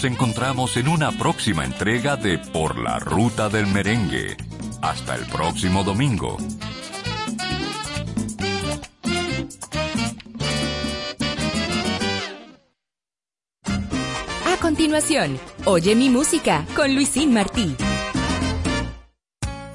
Nos encontramos en una próxima entrega de Por la Ruta del Merengue. Hasta el próximo domingo. A continuación, Oye mi música con Luisín Martí.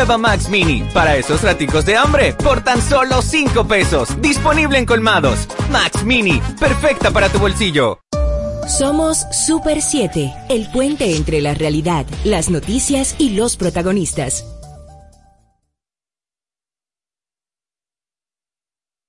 Nueva Max Mini, para esos raticos de hambre, por tan solo 5 pesos. Disponible en colmados. Max Mini, perfecta para tu bolsillo. Somos Super 7, el puente entre la realidad, las noticias y los protagonistas.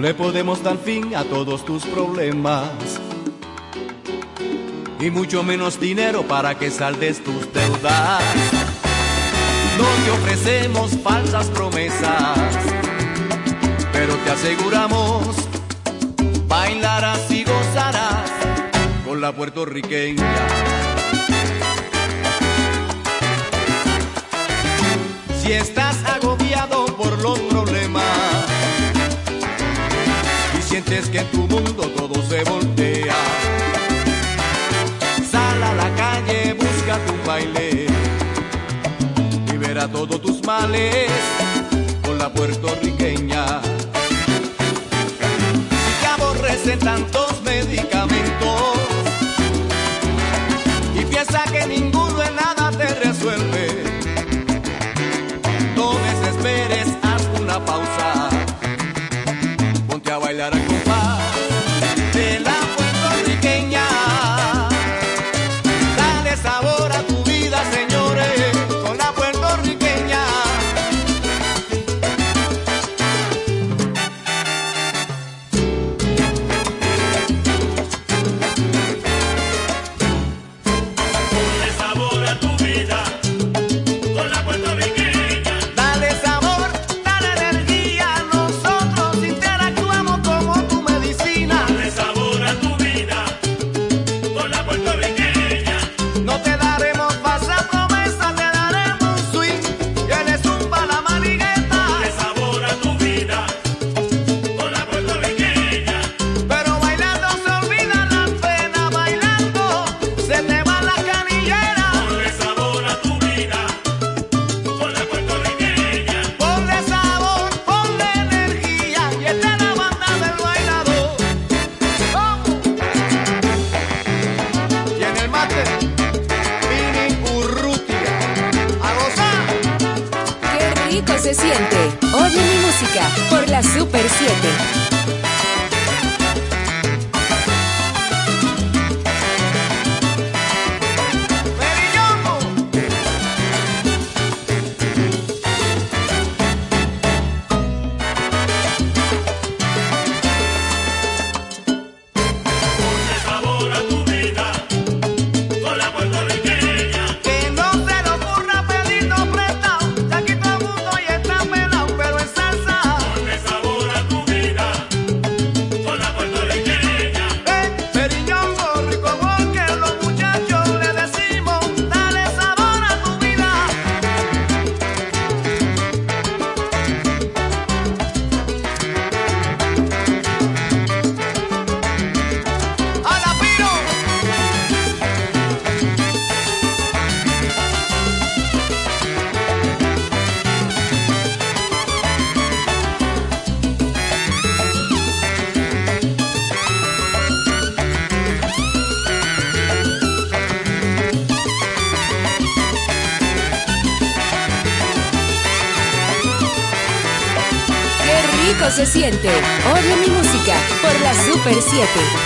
No le podemos dar fin a todos tus problemas. Y mucho menos dinero para que saldes tus deudas. No te ofrecemos falsas promesas, pero te aseguramos, bailarás y gozarás con la puertorriqueña. Si estás sientes que en tu mundo todo se voltea, sal a la calle, busca tu baile verá todos tus males con la puertorriqueña. Si te aborrecen tantos Super 7.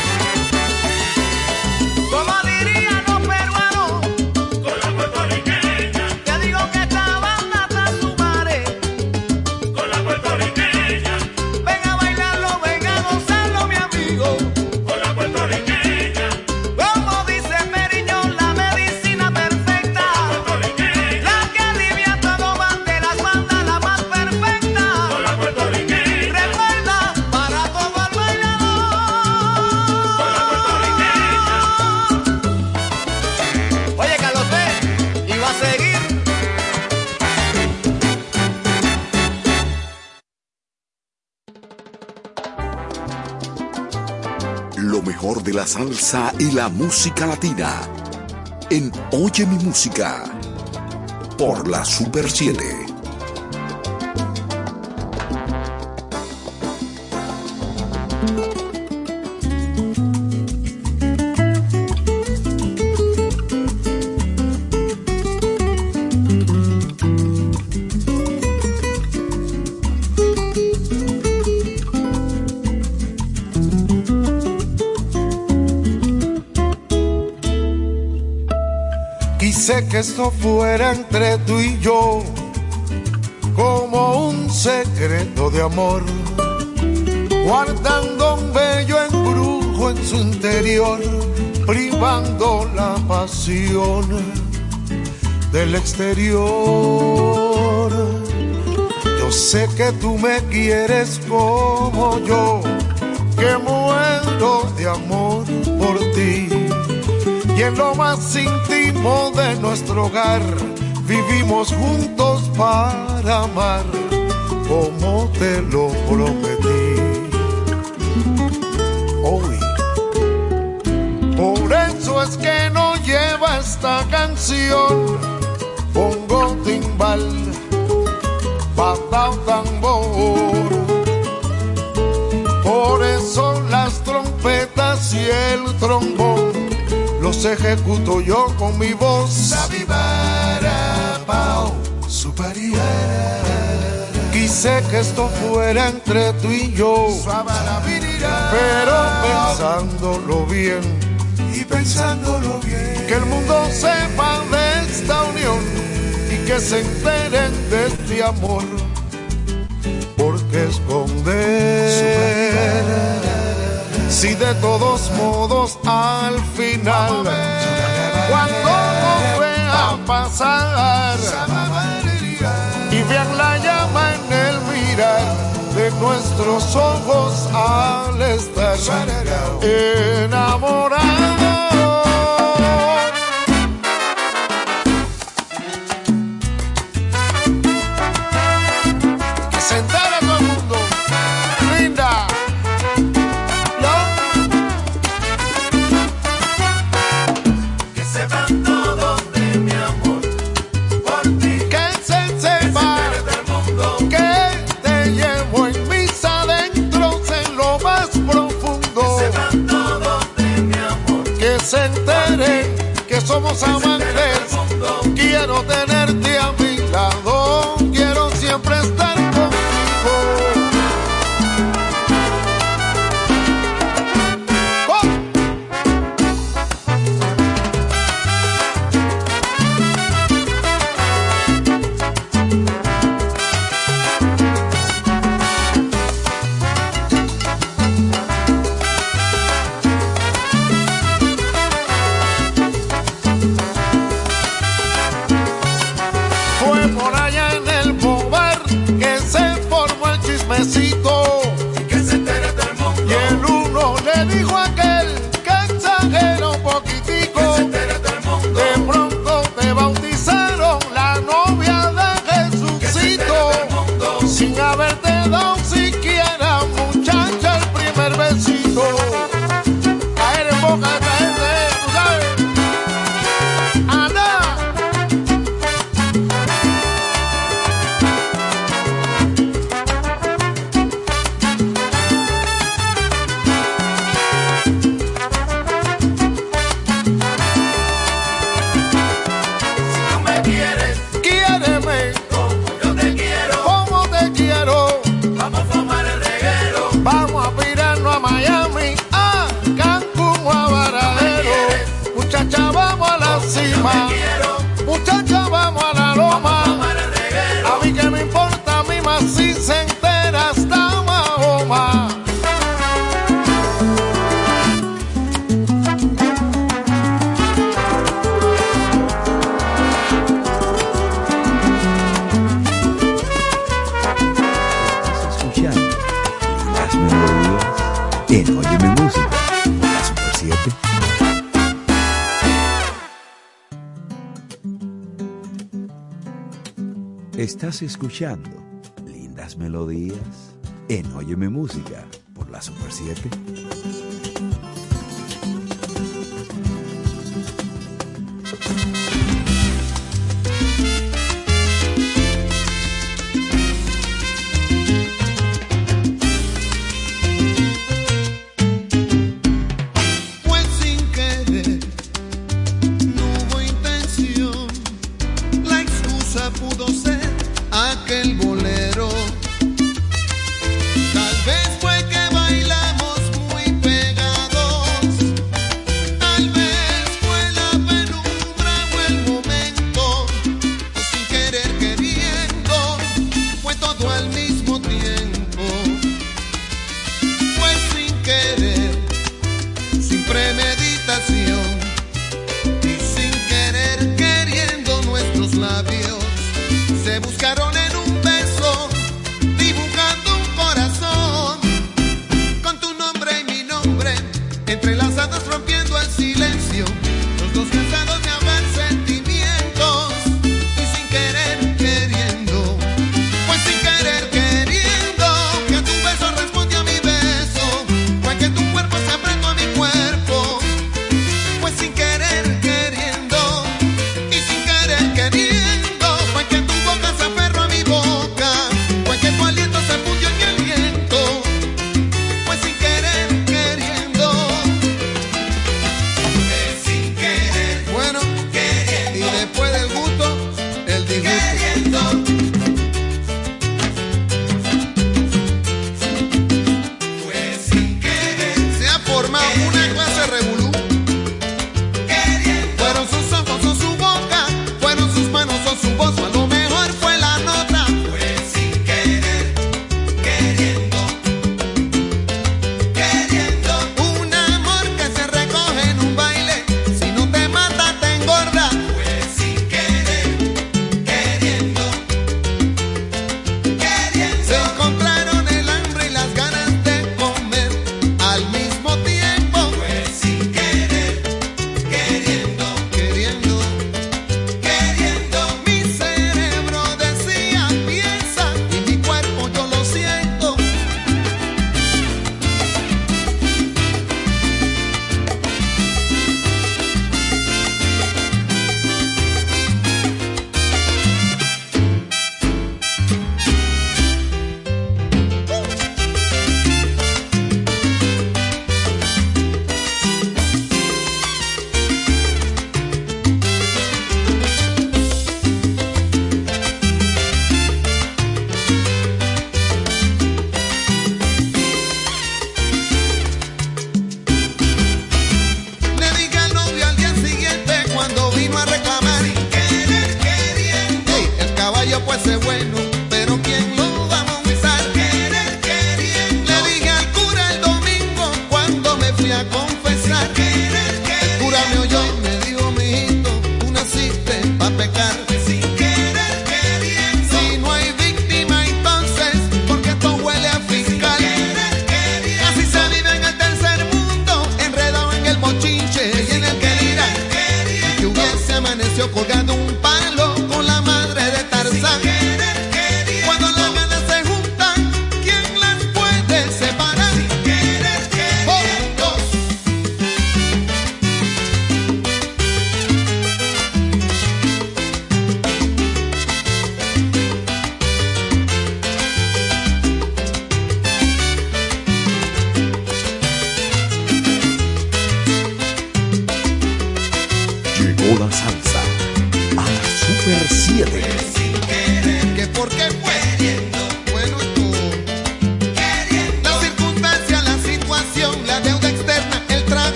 Salsa y la música latina. En Oye mi música. Por la Super 7. Que esto fuera entre tú y yo, como un secreto de amor, guardando un bello embrujo en su interior, privando la pasión del exterior. Yo sé que tú me quieres como yo, que muero de amor en lo más íntimo de nuestro hogar vivimos juntos para amar como te lo prometí. Hoy, por eso es que no lleva esta canción. Pongo timbal, los ejecuto yo con mi voz. Quise que esto fuera entre tú y yo, pero pensándolo bien y pensándolo bien, que el mundo sepa de esta unión y que se enteren de este amor, porque esconder si de todos modos al final. Cuando nos vea pasar. Y vean la llama en el mirar de nuestros ojos al estar enamorados quiero tenerte escuchando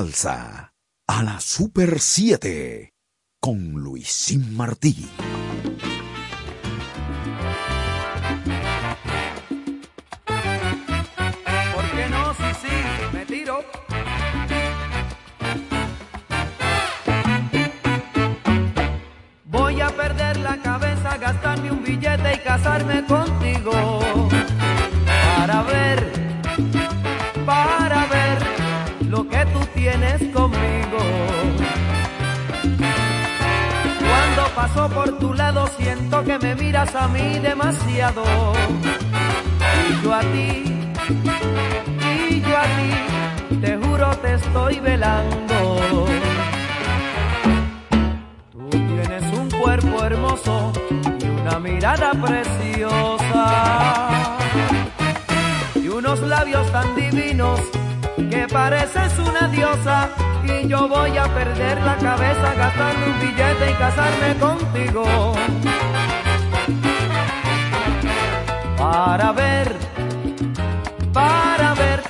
salsa a la Super 7 con Luisín Martí. A mí demasiado. Y yo a ti, y yo a ti, te juro te estoy velando. Tú tienes un cuerpo hermoso y una mirada preciosa. Y unos labios tan divinos que pareces una diosa. Y yo voy a perder la cabeza gastando un billete y casarme contigo. Para ver, para ver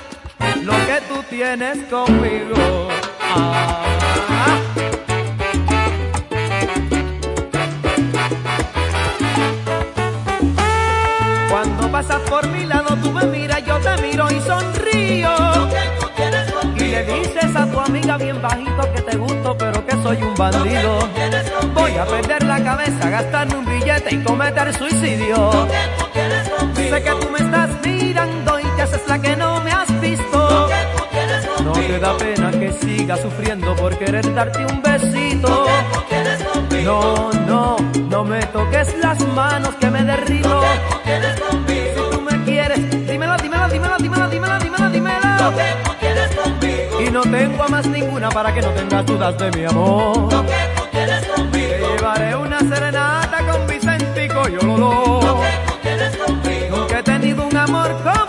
lo que tú tienes conmigo. Ah. Cuando pasas por mi lado, tú me miras, yo te miro y sonrío. Y le dices a tu amiga bien bajito que te gusto, pero que soy un bandido. Voy a perder la cabeza, gastarme un billete y cometer suicidio. Sé que tú me estás mirando y te haces la que no me has visto. No te da pena que siga sufriendo por querer darte un besito. No, no, no me toques las manos que me derrito. Si tú me quieres, dímelo, dímelo, dímelo, dímelo, dímelo, dímelo, dímelo. Y no tengo a más ninguna para que no tengas dudas de mi amor. Te llevaré una serenata con Vicentico y Ololó. Amor como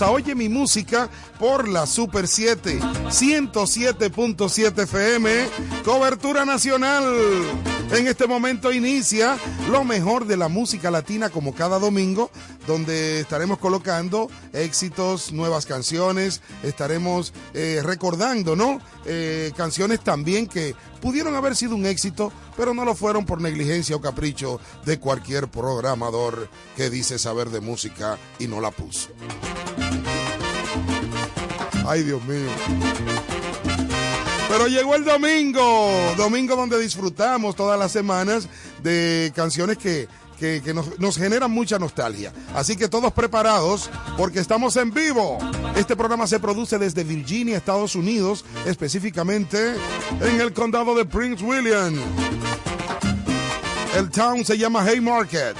Oye mi música por la Super 7, 107.7 FM, cobertura nacional. En este momento inicia lo mejor de la música latina como cada domingo, donde estaremos colocando éxitos, nuevas canciones, estaremos eh, recordando, ¿no? Eh, canciones también que pudieron haber sido un éxito, pero no lo fueron por negligencia o capricho de cualquier programador que dice saber de música y no la puso. Ay, Dios mío. Pero llegó el domingo, domingo donde disfrutamos todas las semanas de canciones que, que- que nos, nos generan mucha nostalgia. Así que todos preparados porque estamos en vivo. Este programa se produce desde Virginia, Estados Unidos, específicamente en el condado de Prince William. El town se llama Haymarket.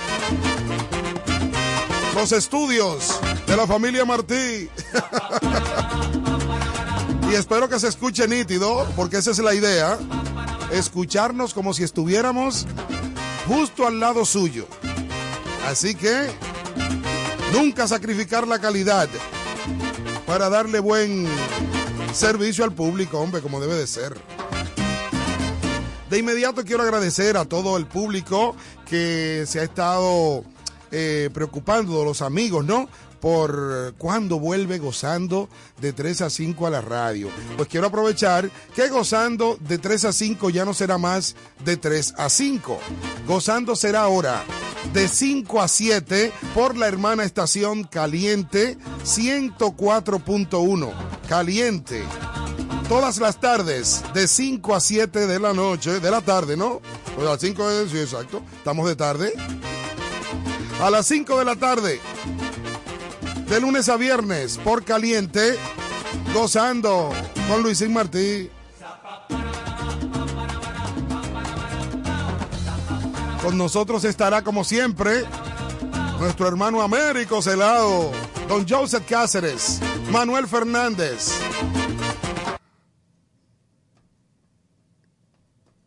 Los estudios de la familia Martí. y espero que se escuche nítido, porque esa es la idea. Escucharnos como si estuviéramos justo al lado suyo. Así que nunca sacrificar la calidad para darle buen servicio al público, hombre, como debe de ser. De inmediato quiero agradecer a todo el público que se ha estado eh, preocupando, los amigos, ¿no? Por cuándo vuelve gozando de 3 a 5 a la radio. Pues quiero aprovechar que gozando de 3 a 5 ya no será más de 3 a 5. Gozando será ahora de 5 a 7 por la hermana estación Caliente 104.1. Caliente todas las tardes de 5 a 7 de la noche, de la tarde, ¿no? Pues a las 5 de, sí, exacto, estamos de tarde. A las 5 de la tarde, de lunes a viernes, por caliente, gozando con Luisín Martí. Con nosotros estará, como siempre, nuestro hermano Américo Celado, don Joseph Cáceres, Manuel Fernández.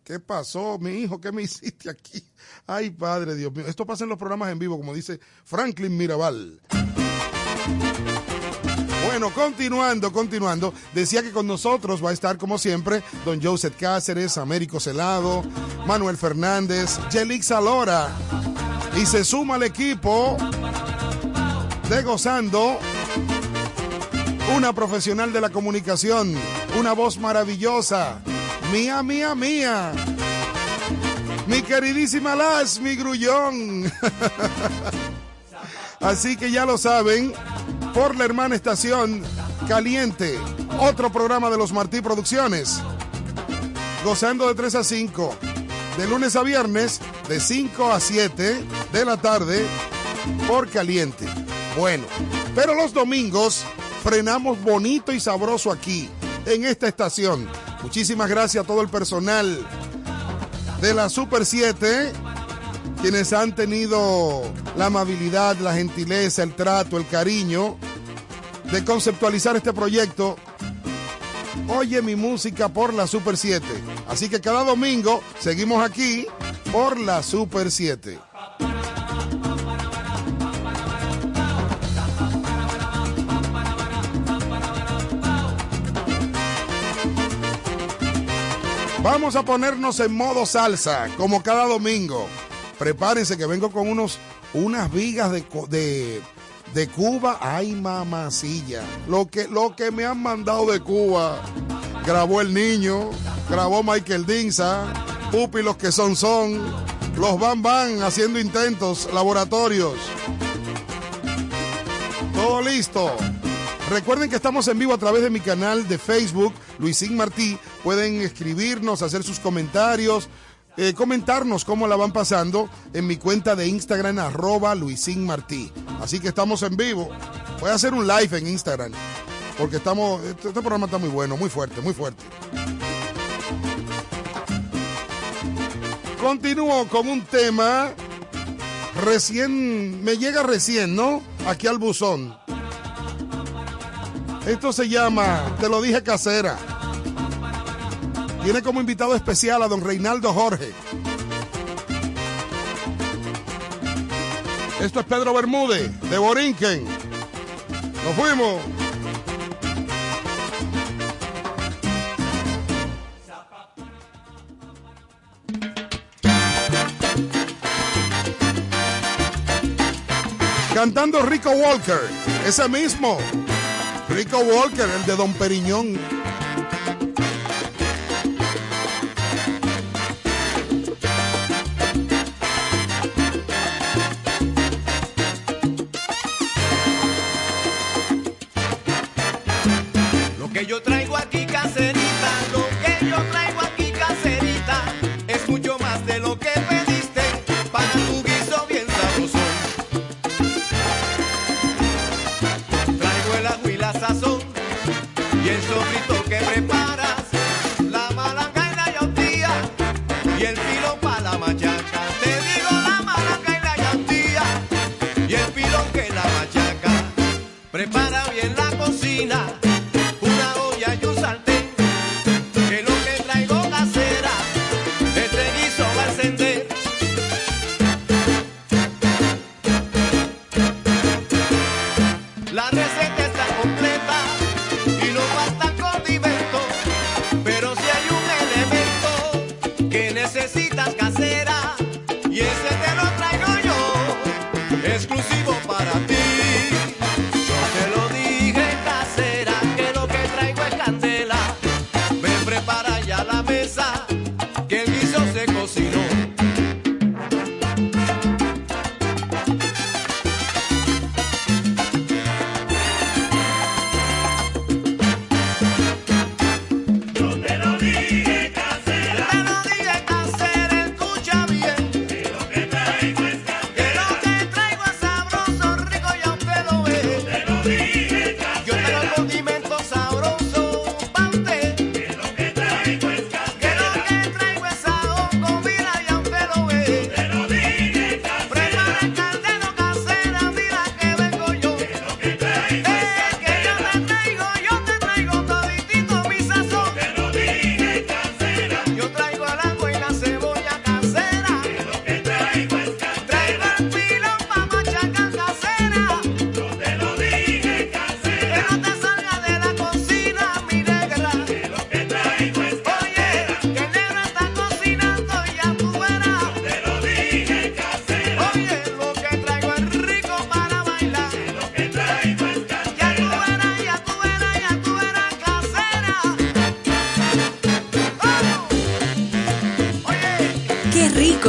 ¿Qué pasó, mi hijo? ¿Qué me hiciste aquí? Ay, padre, Dios mío. Esto pasa en los programas en vivo, como dice Franklin Mirabal. Bueno, continuando, continuando. Decía que con nosotros va a estar, como siempre, don Joseph Cáceres, Américo Celado, Manuel Fernández, Yelix Alora. Y se suma al equipo de Gozando una profesional de la comunicación, una voz maravillosa, mía, mía, mía. Mi queridísima Las, mi grullón. Así que ya lo saben, por la hermana estación Caliente, otro programa de los Martí Producciones. Gozando de 3 a 5, de lunes a viernes, de 5 a 7 de la tarde, por Caliente. Bueno, pero los domingos frenamos bonito y sabroso aquí, en esta estación. Muchísimas gracias a todo el personal de la Super 7, quienes han tenido la amabilidad, la gentileza, el trato, el cariño de conceptualizar este proyecto. Oye mi música por la Super 7. Así que cada domingo seguimos aquí por la Super 7. Vamos a ponernos en modo salsa, como cada domingo. Prepárense que vengo con unos, unas vigas de, de, de Cuba. Ay, mamacilla. Lo que, lo que me han mandado de Cuba. Grabó el niño, grabó Michael Dinza, Pupi los que son son, los Van Van haciendo intentos, laboratorios. Todo listo. Recuerden que estamos en vivo a través de mi canal de Facebook, Luisín Martí. Pueden escribirnos, hacer sus comentarios, eh, comentarnos cómo la van pasando en mi cuenta de Instagram, arroba Luisín Martí. Así que estamos en vivo. Voy a hacer un live en Instagram, porque estamos, este, este programa está muy bueno, muy fuerte, muy fuerte. Continúo con un tema recién, me llega recién, ¿no? Aquí al buzón. Esto se llama, te lo dije casera. Tiene como invitado especial a don Reinaldo Jorge. Esto es Pedro Bermúdez, de Borinquen. Nos fuimos. Cantando Rico Walker, ese mismo. Rico Walker, el de Don Periñón.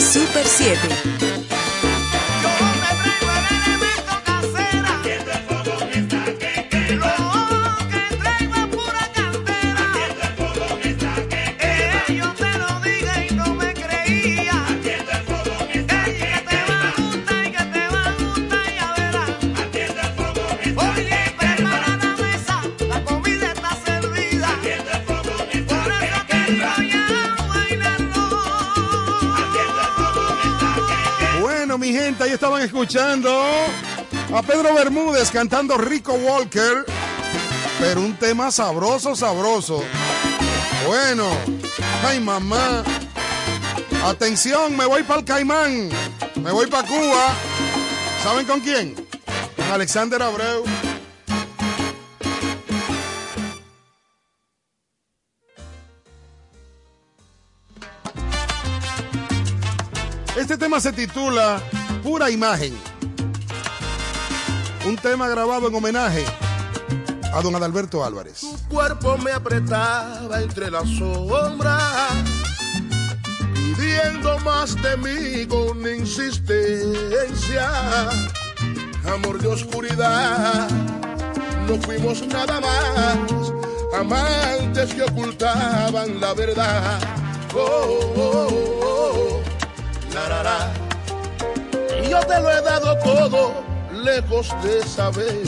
Super 7. Escuchando a Pedro Bermúdez cantando Rico Walker, pero un tema sabroso, sabroso. Bueno, ay mamá, atención, me voy para el Caimán, me voy para Cuba. ¿Saben con quién? Con Alexander Abreu. Este tema se titula Pura Imagen. Un tema grabado en homenaje a don Adalberto Álvarez. Tu cuerpo me apretaba entre las sombras, pidiendo más de mí con insistencia. Amor de oscuridad, no fuimos nada más, amantes que ocultaban la verdad. Oh, oh, oh, te lo he dado todo, lejos de saber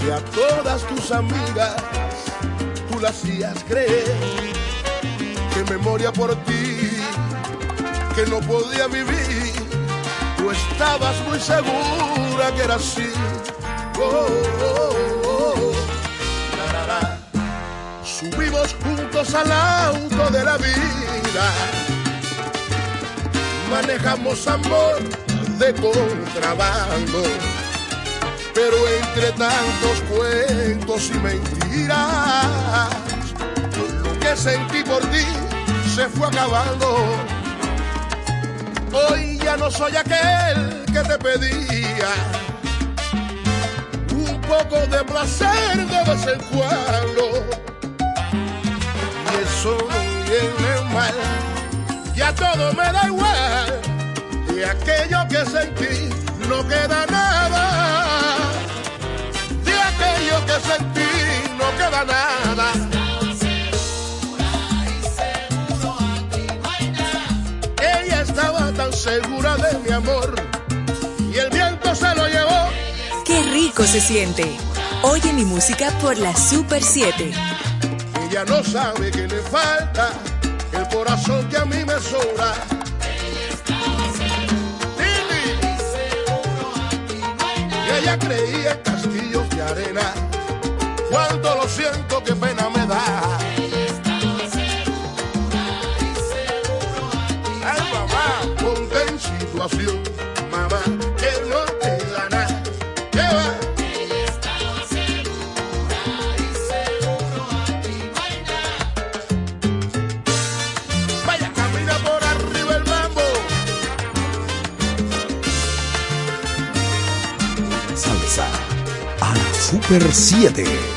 que a todas tus amigas tú las hacías creer que me moría por ti, que no podía vivir. Tú estabas muy segura que era así. Oh, oh, oh. La. Subimos juntos al auto de la vida. Manejamos amor de contrabando pero entre tantos cuentos y mentiras, lo que sentí por ti se fue acabando. Hoy ya no soy aquel que te pedía un poco de placer de vez en cuando. Y eso no viene mal, ya todo me da igual. De aquello que sentí no queda nada. De aquello que sentí no queda nada. Ella estaba segura de mi amor. Y el viento se lo llevó. Qué rico se siente. Oye mi música por la Super 7. Ella no sabe que le falta el corazón que a mí me sobra. Ella creía en castillos de arena. Cuánto lo siento, qué pena me da. Super 7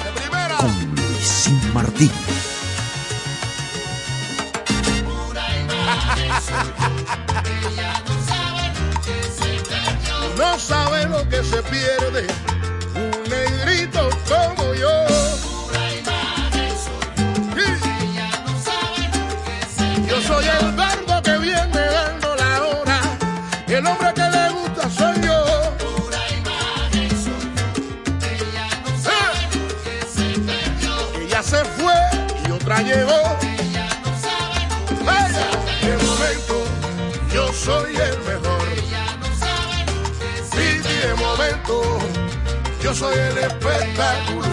soy el espectáculo.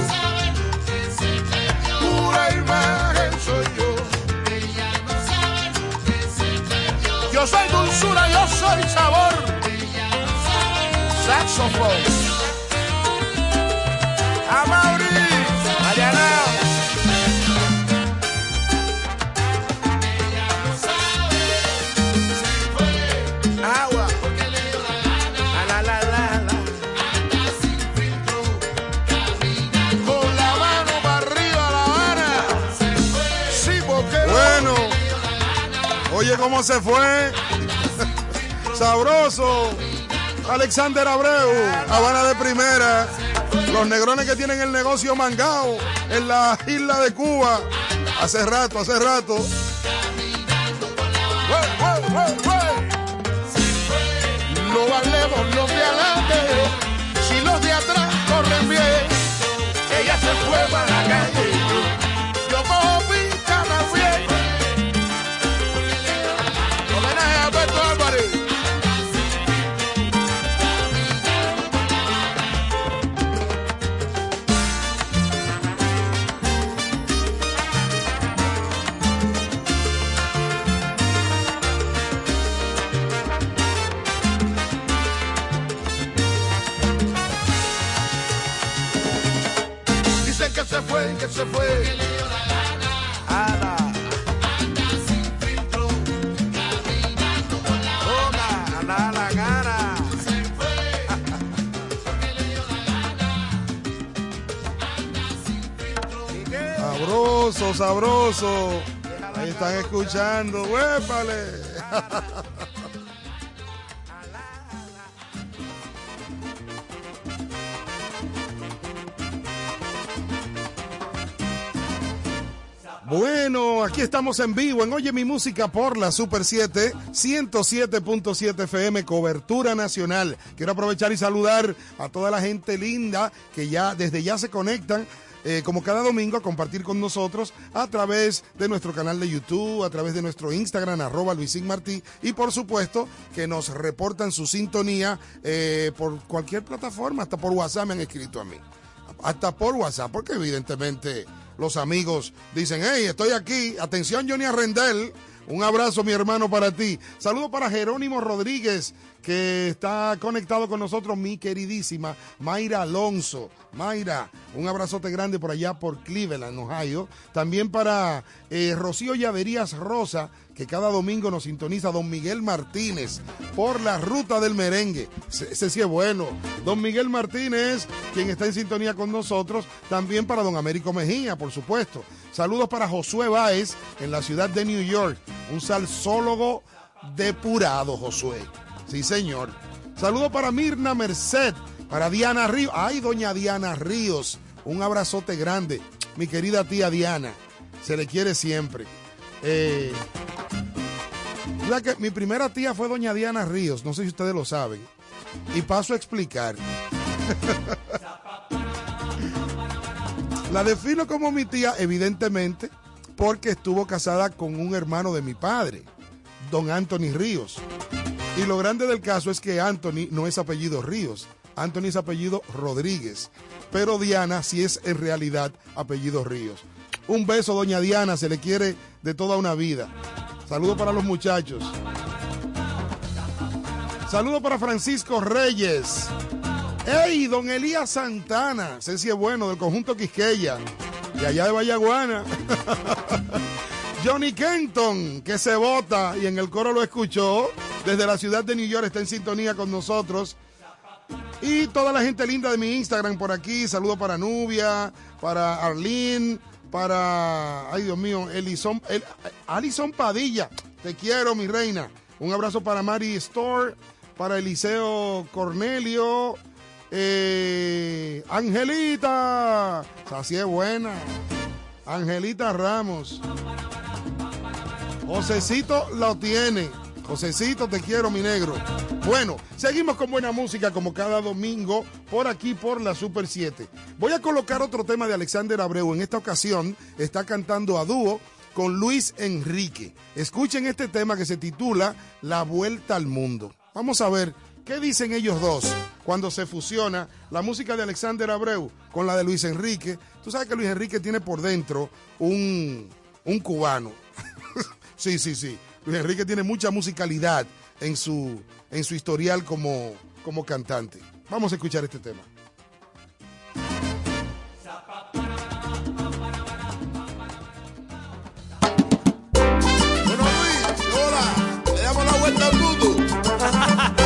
Pura imagen soy yo. Yo soy dulzura, yo soy sabor. Saxofón. Cómo se fue. Sabroso. Alexander Abreu, Habana de primera. Los negrones que tienen el negocio mangao en la isla de Cuba. Hace rato, hace rato. No valemos los de adelante si los de atrás corren bien. Ella se fue para la calle. Ahí están escuchando. ¡Huépale! Bueno, aquí estamos en vivo en Oye mi música por la Super 7, 107.7 FM, cobertura nacional. Quiero aprovechar y saludar a toda la gente linda que ya desde ya se conectan eh, como cada domingo a compartir con nosotros a través de nuestro canal de YouTube, a través de nuestro Instagram, arroba Luisín Martí, y por supuesto que nos reportan su sintonía eh, por cualquier plataforma, hasta por WhatsApp me han escrito a mí. Hasta por WhatsApp, porque evidentemente los amigos dicen, hey, estoy aquí, atención Johnny Arrendel, un abrazo mi hermano para ti. Saludo para Jerónimo Rodríguez, que está conectado con nosotros, mi queridísima Mayra Alonso. Mayra, un abrazote grande por allá por Cleveland, Ohio. También para eh, Rocío Llaverías Rosa, que cada domingo nos sintoniza Don Miguel Martínez por la ruta del merengue. Ese, sí es bueno. Don Miguel Martínez, quien está en sintonía con nosotros. También para Don Américo Mejía, por supuesto. Saludos para Josué Báez en la ciudad de New York. Un salsólogo depurado, Josué. Sí, señor. Saludos para Mirna Merced, para Diana Ríos. Ay, doña Diana Ríos. Un abrazote grande. Mi querida tía Diana. Se le quiere siempre. Eh, mi primera tía fue doña Diana Ríos, no sé si ustedes lo saben. Y paso a explicar. La defino como mi tía, evidentemente, porque estuvo casada con un hermano de mi padre, don Anthony Ríos. Y lo grande del caso es que Anthony no es apellido Ríos, Anthony es apellido Rodríguez, pero Diana sí es en realidad apellido Ríos. Un beso, doña Diana, se le quiere de toda una vida. Saludos para los muchachos. Saludos para Francisco Reyes. ¡Ey, don Elías Santana! Sé si es bueno, del conjunto Quisqueya, de allá de Vallaguana. Johnny Kenton, que se vota y en el coro lo escuchó. Desde la ciudad de New York está en sintonía con nosotros. Y toda la gente linda de mi Instagram por aquí. Saludo para Nubia, para Arlene, para. Ay, Dios mío, Elison, El- Alison Padilla. Te quiero, mi reina. Un abrazo para Mari Store, para Eliseo Cornelio. eh, Angelita. Así es buena. Angelita Ramos. Josecito lo tiene. Josecito, te quiero, mi negro. Bueno, seguimos con buena música como cada domingo por aquí por la Super 7. Voy a colocar otro tema de Alexander Abreu. En esta ocasión está cantando a dúo con Luis Enrique. Escuchen este tema que se titula La Vuelta al Mundo. Vamos a ver qué dicen ellos dos cuando se fusiona la música de Alexander Abreu con la de Luis Enrique. Tú sabes que Luis Enrique tiene por dentro un, un cubano. Sí, sí, sí. Luis Enrique tiene mucha musicalidad en su, en su historial como, como cantante. Vamos a escuchar este tema. Hola, le damos la vuelta al mundo.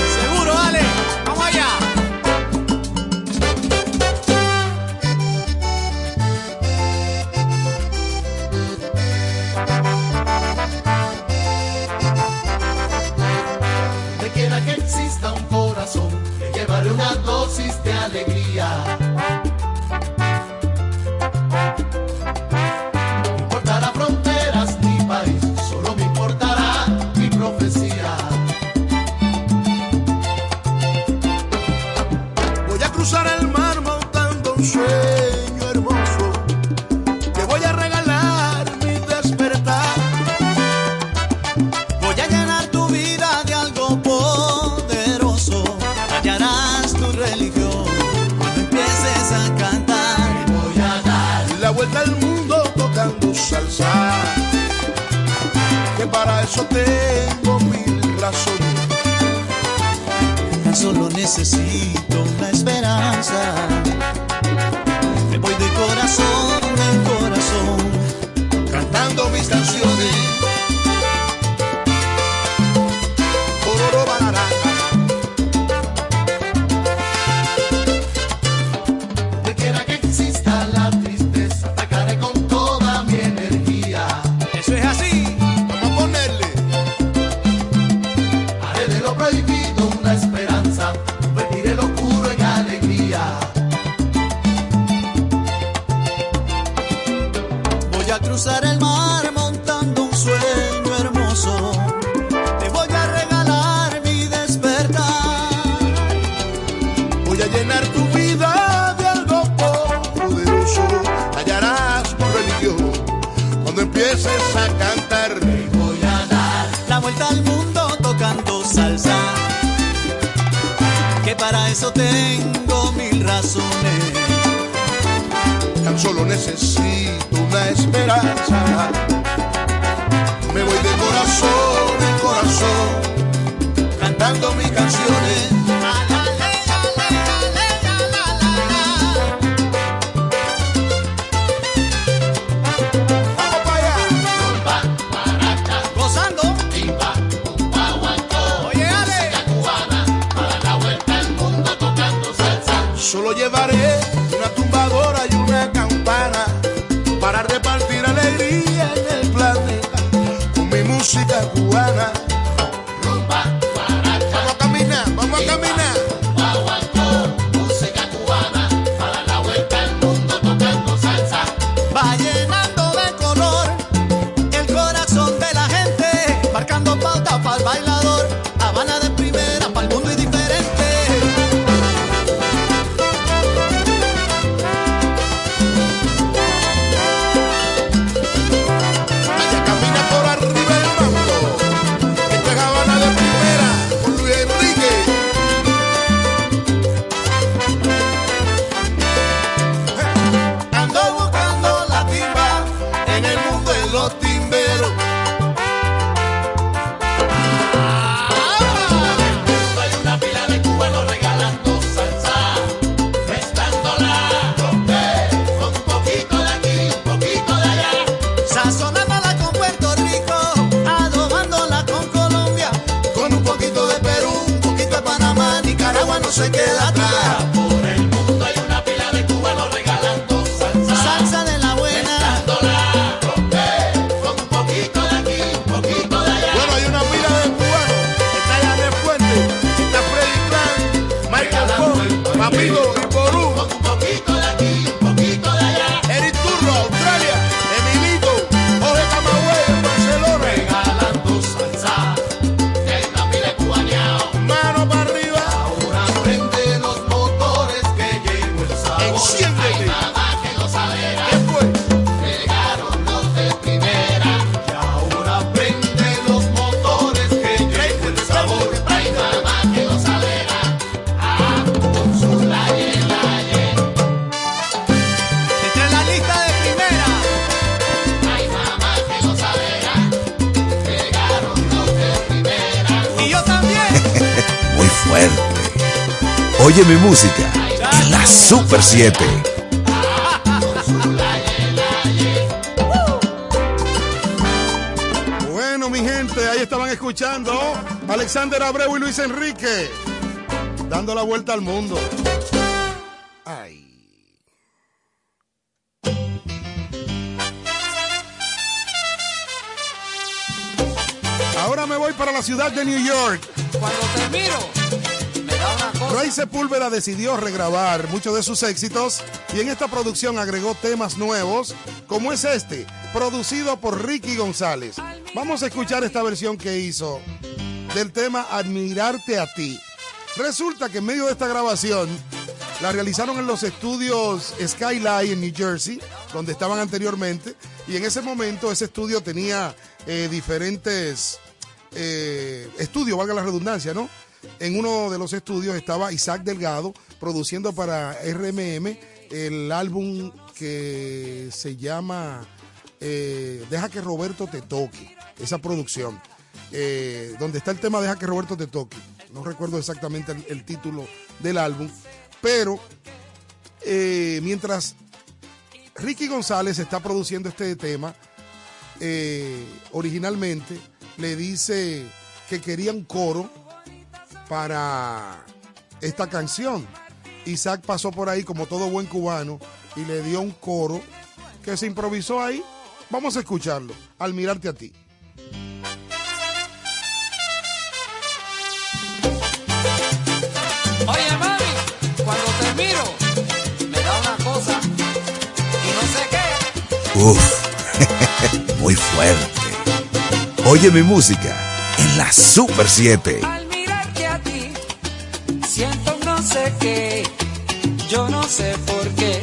Que para eso tengo mil razones. Solo necesito una esperanza. Alexander Abreu y Luis Enrique dando la vuelta al mundo. Ay. Ahora me voy para la ciudad de New York. Cuando te miro, me da una cosa. Ray Sepúlveda decidió regrabar muchos de sus éxitos y en esta producción agregó temas nuevos, como es este, producido por Ricky González. Vamos a escuchar esta versión que hizo del tema Admirarte a ti. Resulta que en medio de esta grabación la realizaron en los estudios Skyline en New Jersey, donde estaban anteriormente, y en ese momento ese estudio tenía eh, diferentes eh, estudios, valga la redundancia, ¿no? En uno de los estudios estaba Isaac Delgado produciendo para RMM el álbum que se llama eh, Deja que Roberto te toque, esa producción, eh, donde está el tema Deja que Roberto te toque. No recuerdo exactamente el, título del álbum, pero eh, mientras Ricky González está produciendo este tema, eh, originalmente le dice que quería un coro para esta canción. Isaac pasó por ahí como todo buen cubano y le dio un coro que se improvisó ahí. Vamos a escucharlo, al mirarte a ti. Uf, muy fuerte. Oye mi música en la Super 7. Al mirarte a ti, siento no sé qué, yo no sé por qué.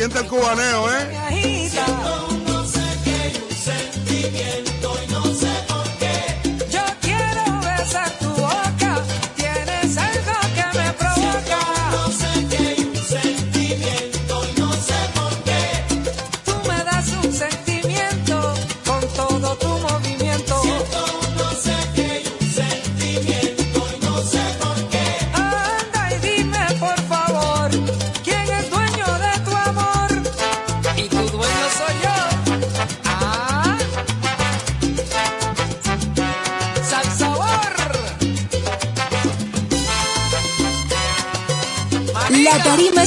Siente el cubaneo, ¿eh?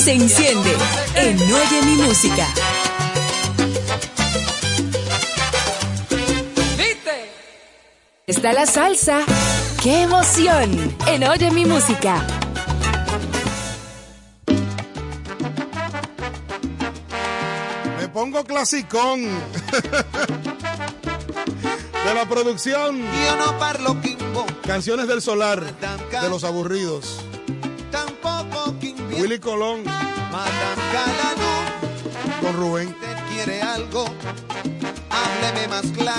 Se enciende en Oye mi música. ¿Viste? Está la salsa. ¡Qué emoción! En Oye mi música. Me pongo clasicón. De la producción. Yo no parlo Canciones del solar. De los aburridos. Willy Colón Madame Calalú, con Rubén. usted quiere algo, hábleme más claro.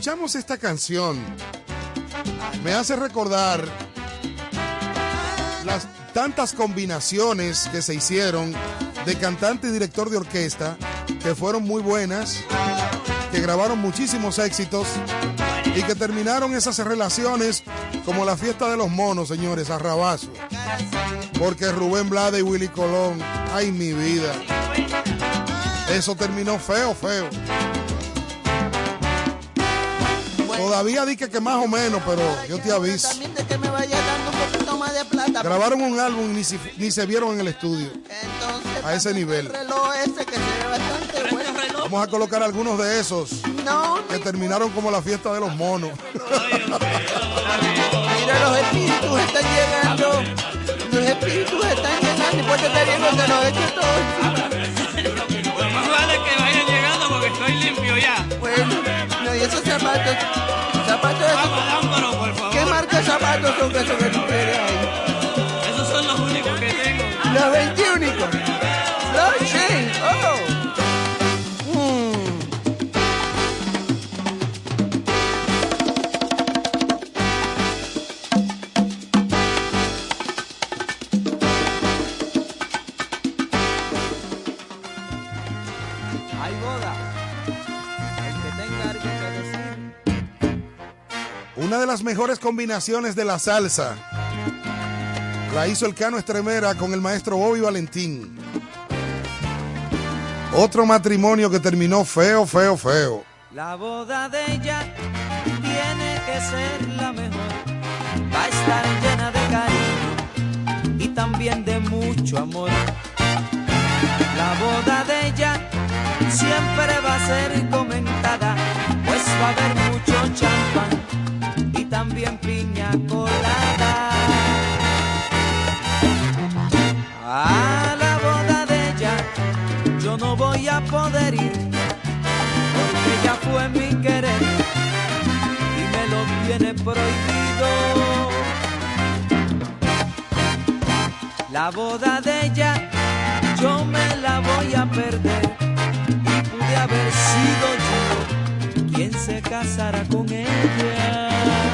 Escuchamos esta canción, me hace recordar las tantas combinaciones que se hicieron de cantante y director de orquesta que fueron muy buenas, que grabaron muchísimos éxitos y que terminaron esas relaciones como la fiesta de los monos, señores, a rabazo. Porque Rubén Blade y Willy Colón, ay mi vida, eso terminó feo, feo. Todavía dije que más o menos, pero yo te aviso. También de que me vaya dando un poquito más de plata. Grabaron un álbum y ni, si, ni se vieron en el estudio. Entonces, a ese nivel. Vamos a colocar algunos de esos que terminaron como la fiesta de los monos. Mira, los espíritus están llegando. Los espíritus están llegando. Y puede estar llegando, se los eche todo encima. Más vale que vayan llegando porque estoy limpio ya. Bueno, no, y eso se mata nunca se recupera. combinaciones de la salsa. La hizo el Cano Estremera con el maestro Bobby Valentín. Otro matrimonio que terminó feo, feo, feo. La boda de ella tiene que ser la mejor. Va a estar llena de cariño y también de mucho amor. La boda de ella siempre va a ser comentada, pues va a haber bien piña colada. A la boda de ella yo no voy a poder ir, porque ella fue mi querer y me lo tiene prohibido. La boda de ella yo me la voy a perder y pude haber sido yo quien se casará con ella.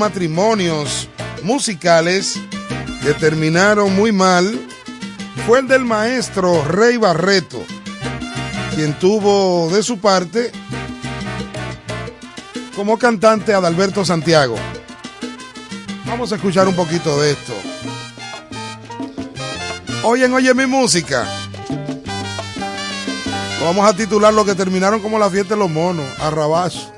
matrimonios musicales que terminaron muy mal fue el del maestro Rey Barreto, quien tuvo de su parte como cantante Adalberto Santiago. Vamos a escuchar un poquito de esto. Oyen, oye mi música. Vamos a titular lo que terminaron como la fiesta de los monos, arrabazo.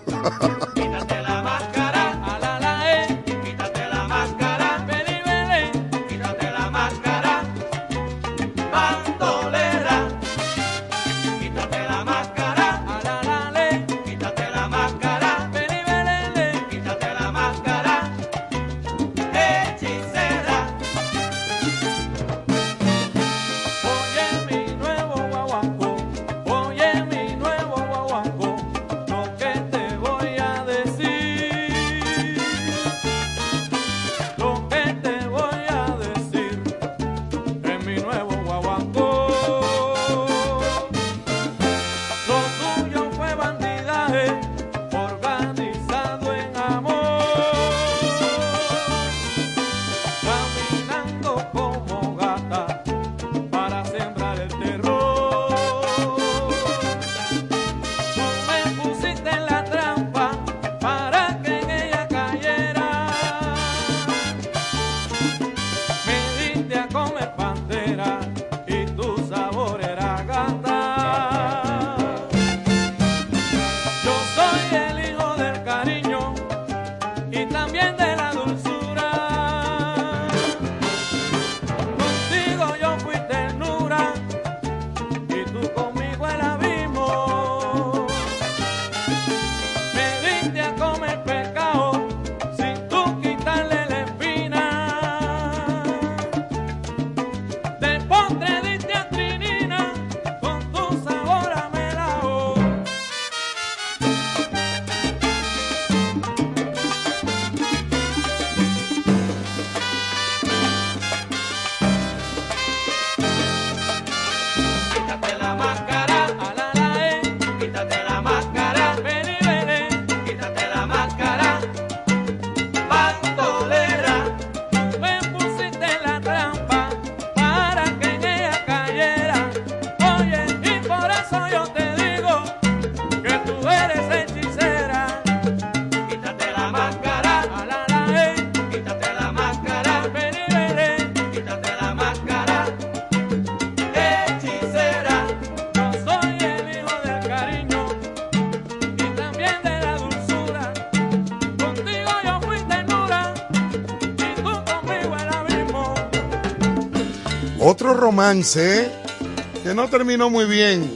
Que no terminó muy bien,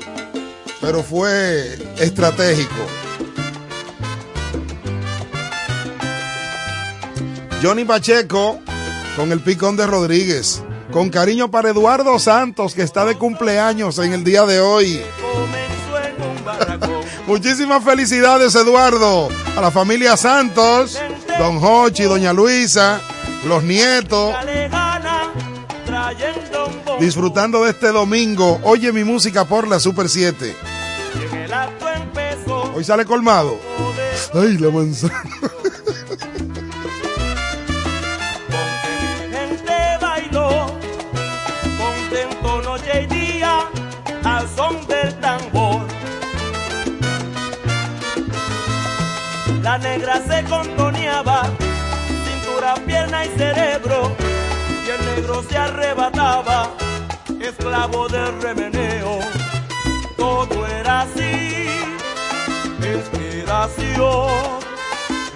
pero fue estratégico. Johnny Pacheco con el picón de Rodríguez. Con cariño para Eduardo Santos, que está de cumpleaños en el día de hoy. Muchísimas felicidades, Eduardo. A la familia Santos, Don Hochi, Doña Luisa, los nietos. Disfrutando de este domingo. Oye mi música por la Super 7. Hoy sale colmado. Ay, la manzana. gente bailó, contento noche y día, al son del tambor. La negra se contoneaba, cintura, pierna y cerebro, y el negro se arrebataba, esclavo del remeneo. Todo era así, inspiración,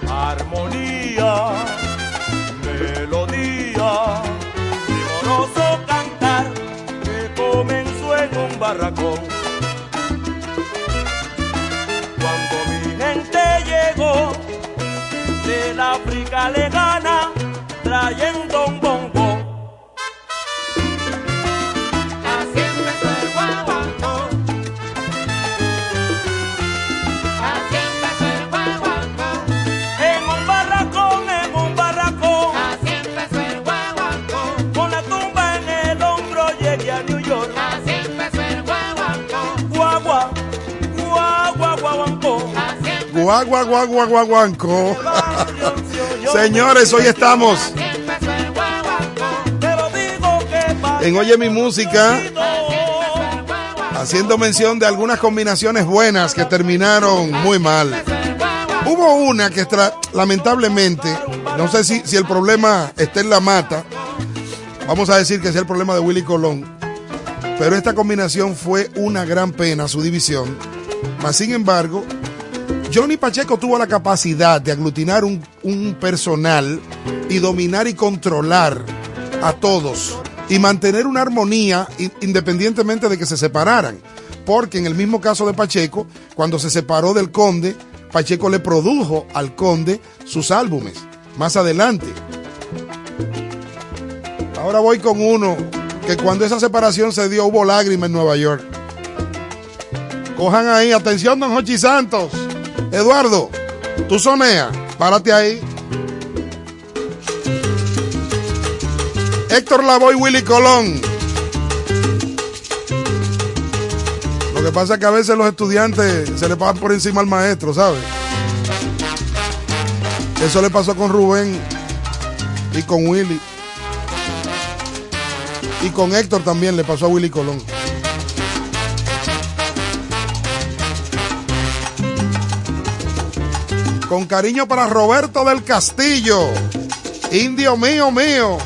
armonía melodía, primoroso cantar que comenzó en un barracón. Cuando mi gente llegó del África lejana, trayendo Guagua. Señores, hoy estamos en Oye mi música. Haciendo mención de algunas combinaciones buenas que terminaron muy mal. Hubo una que lamentablemente, no sé si, si el problema está en la mata, vamos a decir que es el problema de Willy Colón, pero esta combinación fue una gran pena, su división. Mas sin embargo, Johnny Pacheco tuvo la capacidad de aglutinar un, un personal y dominar y controlar a todos y mantener una armonía independientemente de que se separaran. Porque en el mismo caso de Pacheco, cuando se separó del conde, Pacheco le produjo al conde sus álbumes. Más adelante. Ahora voy con uno que cuando esa separación se dio hubo lágrimas en Nueva York. Cojan ahí, atención, don Jochi Santos. Eduardo, tú sonea, párate ahí. Héctor Lavoy, Willy Colón. Lo que pasa es que a veces los estudiantes se le pasan por encima al maestro, ¿sabes? Eso le pasó con Rubén y con Willy. Y con Héctor también le pasó a Willy Colón. Con cariño para Roberto del Castillo. Indio mío, mío.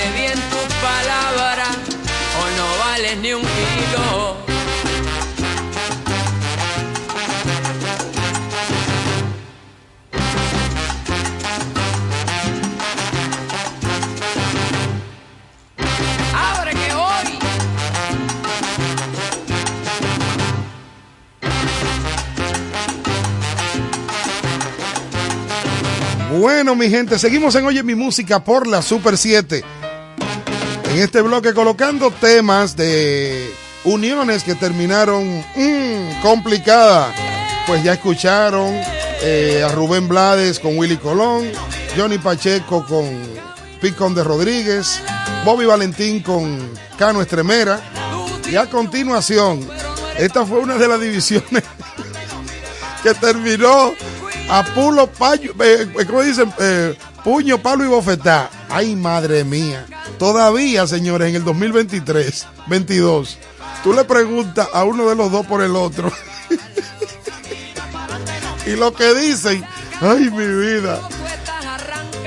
vale bien tu palabra o no vales ni un kilo. Que hoy Bueno, mi gente, seguimos en Oye mi música por la Super 7. En este bloque colocando temas de uniones que terminaron mm, complicadas. Pues ya escucharon eh, a Rubén Blades con Willy Colón, Johnny Pacheco con Picón de Rodríguez, Bobby Valentín con Cano Estremera. Y a continuación, esta fue una de las divisiones que terminó a pulo payo, eh, eh, ¿cómo dicen? Puño, palo y bofetá. Ay, madre mía. Todavía, señores, en el 2023, 22, tú le preguntas a uno de los dos por el otro. y lo que dicen, ay, mi vida.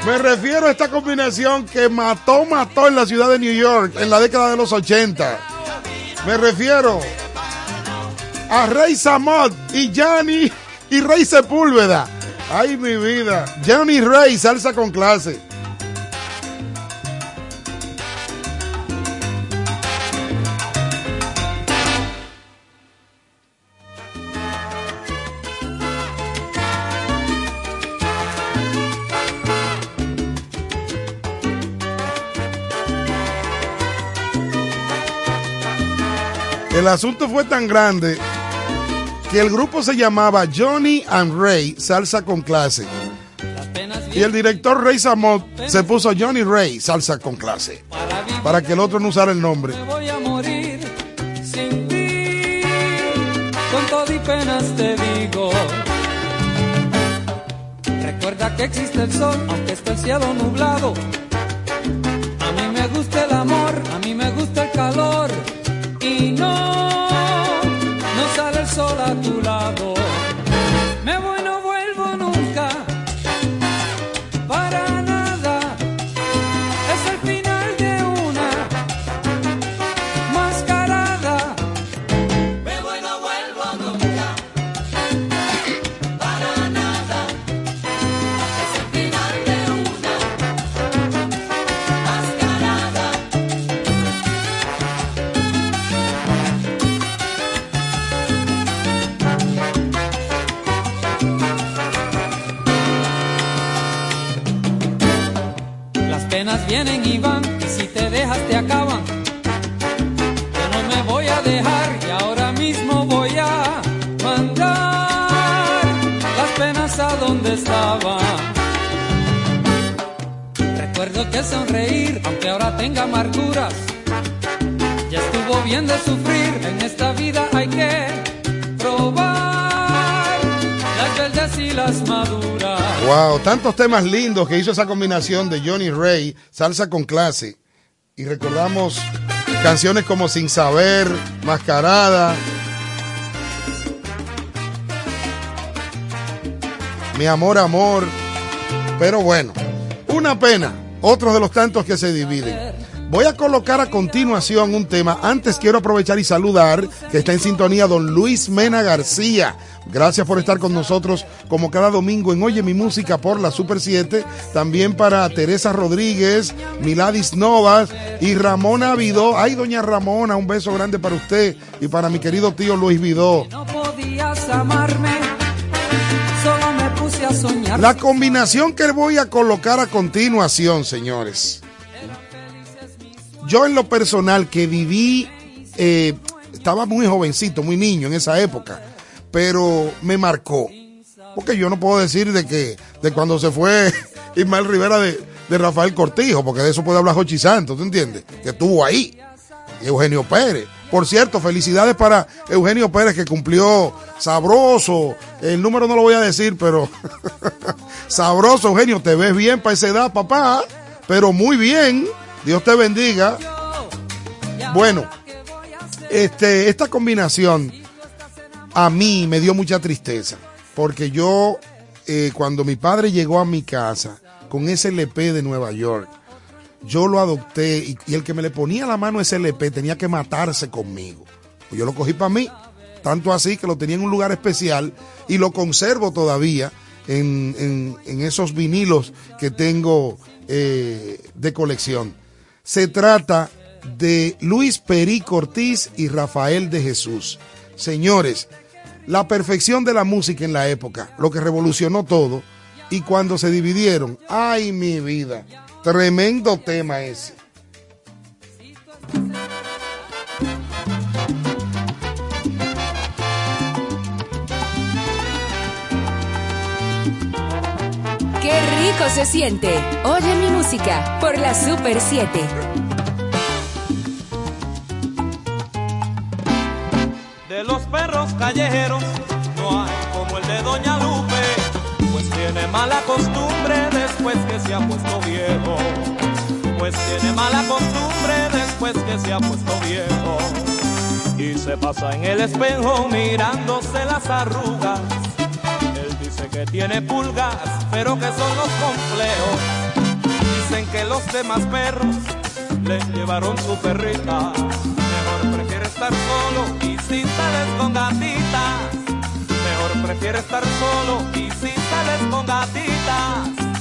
Me refiero a esta combinación que mató, mató en la ciudad de New York en la década de los 80. Me refiero a Rey Samot y Yanni y Rey Sepúlveda. Ay, mi vida. Johnny Rey, salsa con clase. El asunto fue tan grande que el grupo se llamaba Johnny and Ray Salsa con clase. Y el director Ray Samot se puso Johnny Ray Salsa con clase. Para que el otro no usara el nombre. Con todo y penas te digo. Recuerda que existe el sol, aunque esté el cielo nublado. No sale el sol a tu lado. Aunque ahora tenga amarguras. Ya estuvo bien de sufrir, en esta vida hay que probar las y las maduras. Wow, tantos temas lindos que hizo esa combinación de Johnny Ray, salsa con clase. Y recordamos canciones como Sin Saber, Mascarada. Mi amor, amor. Pero bueno, una pena. Otros de los tantos que se dividen. Voy a colocar a continuación un tema. Antes quiero aprovechar y saludar que está en sintonía don Luis Mena García. Gracias por estar con nosotros como cada domingo en Oye mi música por la Super 7. También para Teresa Rodríguez, Miladis Novas y Ramona Vidó. Ay, doña Ramona, un beso grande para usted y para mi querido tío Luis Vidó. No podías amarme, La combinación que voy a colocar a continuación, señores. Yo en lo personal que viví, eh, estaba muy jovencito, muy niño en esa época, pero me marcó. Porque yo no puedo decir de que de cuando se fue Ismael Rivera de, de Rafael Cortijo, porque de eso puede hablar Jochi Santos, ¿tú entiendes? Que estuvo ahí. Y Eugenio Pérez. Por cierto, felicidades para Eugenio Pérez que cumplió sabroso. El número no lo voy a decir, pero sabroso, Eugenio. Te ves bien para esa edad, papá. Pero muy bien. Dios te bendiga. Bueno, este, esta combinación a mí me dio mucha tristeza. Porque yo, eh, cuando mi padre llegó a mi casa con ese LP de Nueva York, yo lo adopté y, el que me le ponía la mano a ese LP tenía que matarse conmigo. Pues yo lo cogí para mí, tanto así que lo tenía en un lugar especial y lo conservo todavía en, en, esos vinilos que tengo eh, de colección. Se trata de Luis Perico Ortiz y Rafael de Jesús. Señores, la perfección de la música en la época, lo que revolucionó todo, y cuando se dividieron, ay mi vida, Tremendo tema ese. Qué rico se siente. Oye mi música por la Super 7. De los perros callejeros no hay como el de Doña Lupe pues tiene mala costumbre después que se ha puesto viejo, pues tiene mala costumbre después que se ha puesto viejo. Y se pasa en el espejo mirándose las arrugas. Él dice que tiene pulgas, pero que son los complejos. Dicen que los demás perros le llevaron su perrita. Mejor prefiere estar solo y sin tales con gatitas prefiere estar solo y si sales con gatitas.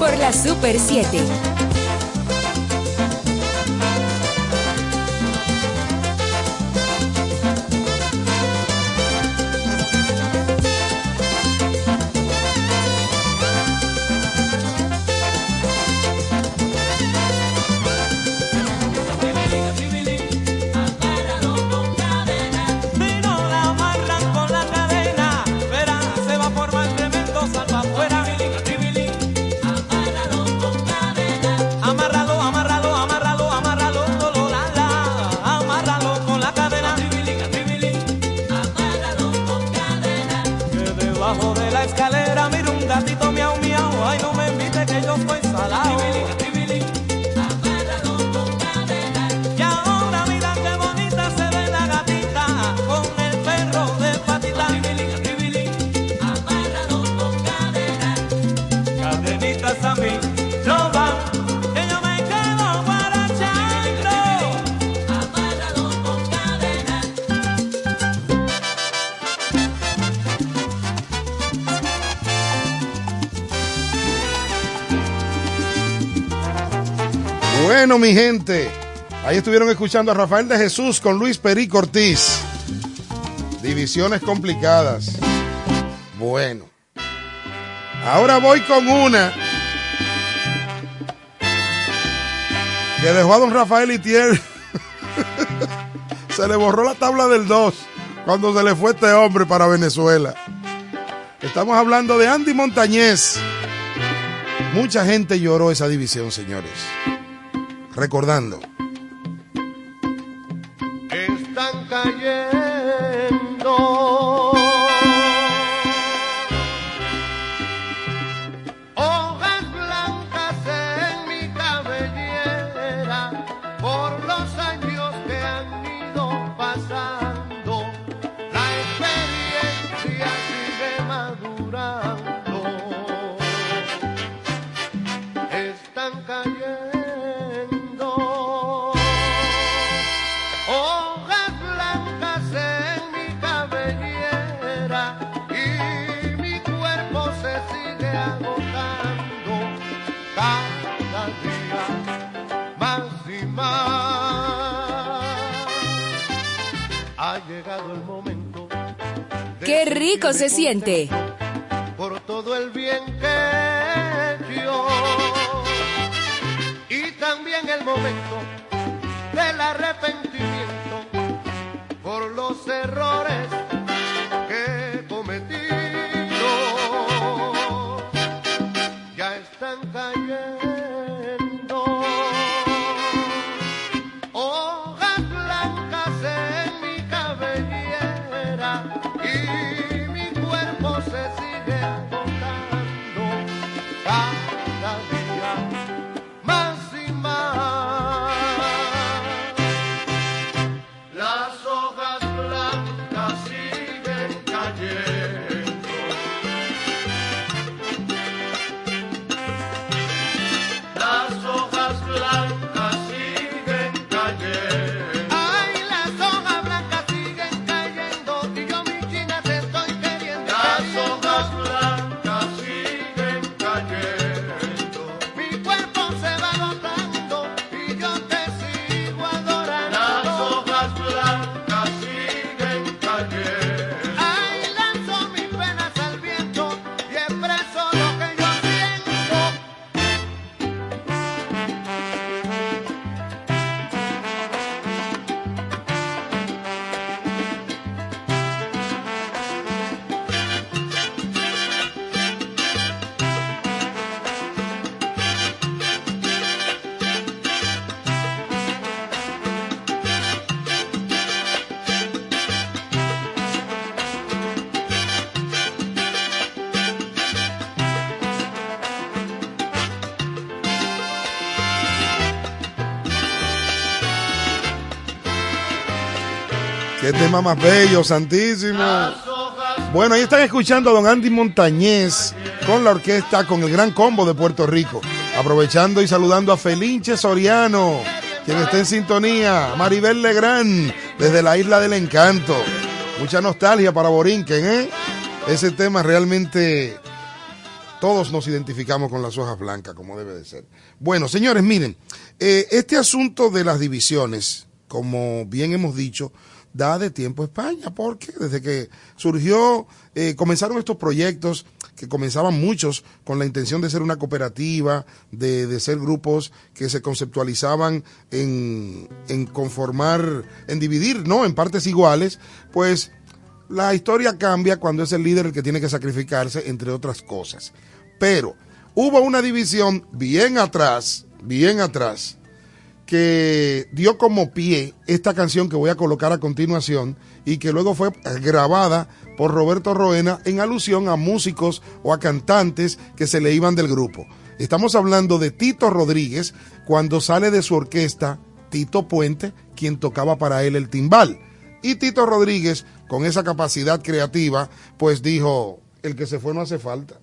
por la Super 7. Bueno, mi gente, ahí estuvieron escuchando a Rafael de Jesús con Luis Perico Ortiz. Divisiones complicadas. Bueno. Ahora voy con una que dejó a don Rafael Itier. se le borró la tabla del 2 cuando se le fue este hombre para Venezuela. Estamos hablando de Andy Montañez. Mucha gente lloró esa división, señores. Recordando. están cayendo. ¡Qué rico se siente! por todo el bien que he hecho y también el momento del arrepentimiento por los errores más bello, santísimo. Bueno, ahí están escuchando a don Andy Montañez con la orquesta, con el gran combo de Puerto Rico. Aprovechando y saludando a Felinche Soriano, quien está en sintonía. Maribel Legrand, desde la Isla del Encanto. Mucha nostalgia para Borinquen, ¿eh? Ese tema realmente todos nos identificamos con las hojas blancas, como debe de ser. Bueno, señores, miren, eh, este asunto de las divisiones, como bien hemos dicho, da de tiempo a España, porque desde que surgió, eh, comenzaron estos proyectos que comenzaban muchos con la intención de ser una cooperativa, de, de ser grupos que se conceptualizaban en, en conformar, en dividir, ¿no? En partes iguales, pues la historia cambia cuando es el líder el que tiene que sacrificarse, entre otras cosas. Pero hubo una división bien atrás, bien atrás, que dio como pie esta canción que voy a colocar a continuación y que luego fue grabada por Roberto Roena en alusión a músicos o a cantantes que se le iban del grupo. Estamos hablando de Tito Rodríguez cuando sale de su orquesta Tito Puente, quien tocaba para él el timbal. Y Tito Rodríguez, con esa capacidad creativa, pues dijo, el que se fue no hace falta.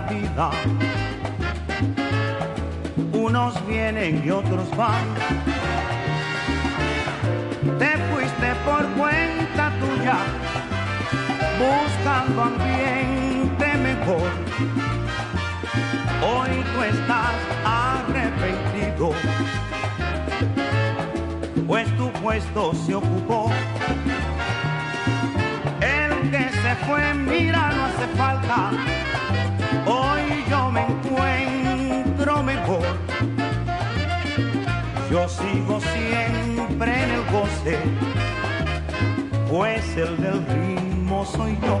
Vida, unos vienen y otros van. Te fuiste por cuenta tuya, buscando ambiente mejor. Hoy tú estás arrepentido, pues tu puesto se ocupó. El que se fue, mira, no hace falta. Hoy yo me encuentro mejor. Yo sigo siempre en el goce, pues el del ritmo soy yo.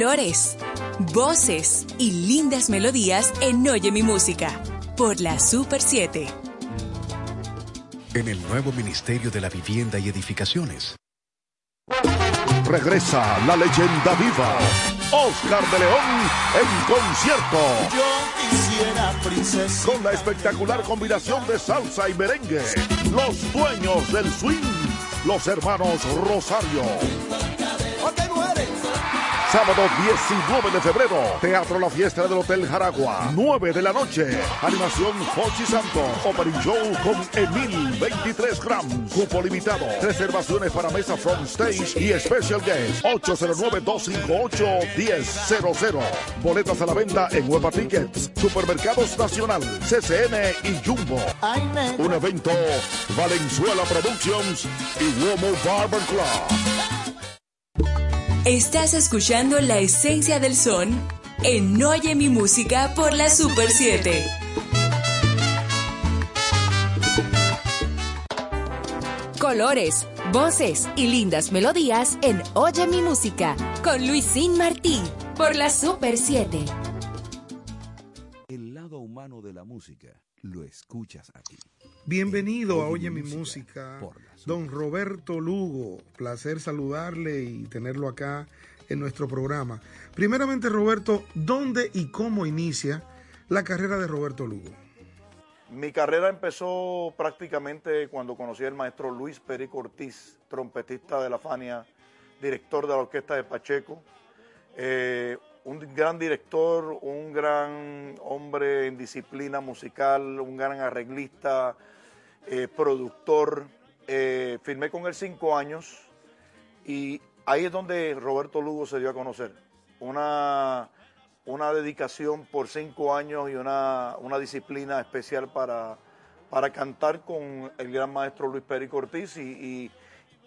Colores, voces y lindas melodías en Oye mi música por la Super 7. En el nuevo Ministerio de la Vivienda y Edificaciones. Regresa la leyenda viva. Oscar de León en concierto. Yo quisiera princesa. Con la espectacular combinación de salsa y merengue. Los dueños del swing. Los hermanos Rosario. Sábado 19 de febrero, Teatro La Fiesta del Hotel Jaragua, 9 de la noche. Animación Fochi Santos, Opening Show con Emil, 23 grams, cupo limitado. Reservaciones para mesa front stage y special guest, 809-258-1000. Boletas a la venta en Hueva Tickets, Supermercados Nacional, CCN y Jumbo. Un evento Valenzuela Productions y Womo Barber Club. Estás escuchando la esencia del son en Oye mi música por la Super 7. Colores, voces y lindas melodías en Oye mi música con Luisín Martí por la Super 7. El lado humano de la música lo escuchas aquí. Bienvenido a Oye mi música, don Roberto Lugo. Placer saludarle y tenerlo acá en nuestro programa. Primeramente, Roberto, ¿dónde y cómo inicia la carrera de Roberto Lugo? Mi carrera empezó prácticamente cuando conocí al maestro Luis Perico Ortiz, trompetista de la Fania, director de la orquesta de Pacheco. Eh, un gran director, un gran hombre en disciplina musical, un gran arreglista, eh, productor. Eh, firmé con él cinco años y ahí es donde Roberto Lugo se dio a conocer. Una, una dedicación por cinco años y una, una disciplina especial para, para cantar con el gran maestro Luis Perico Ortiz y,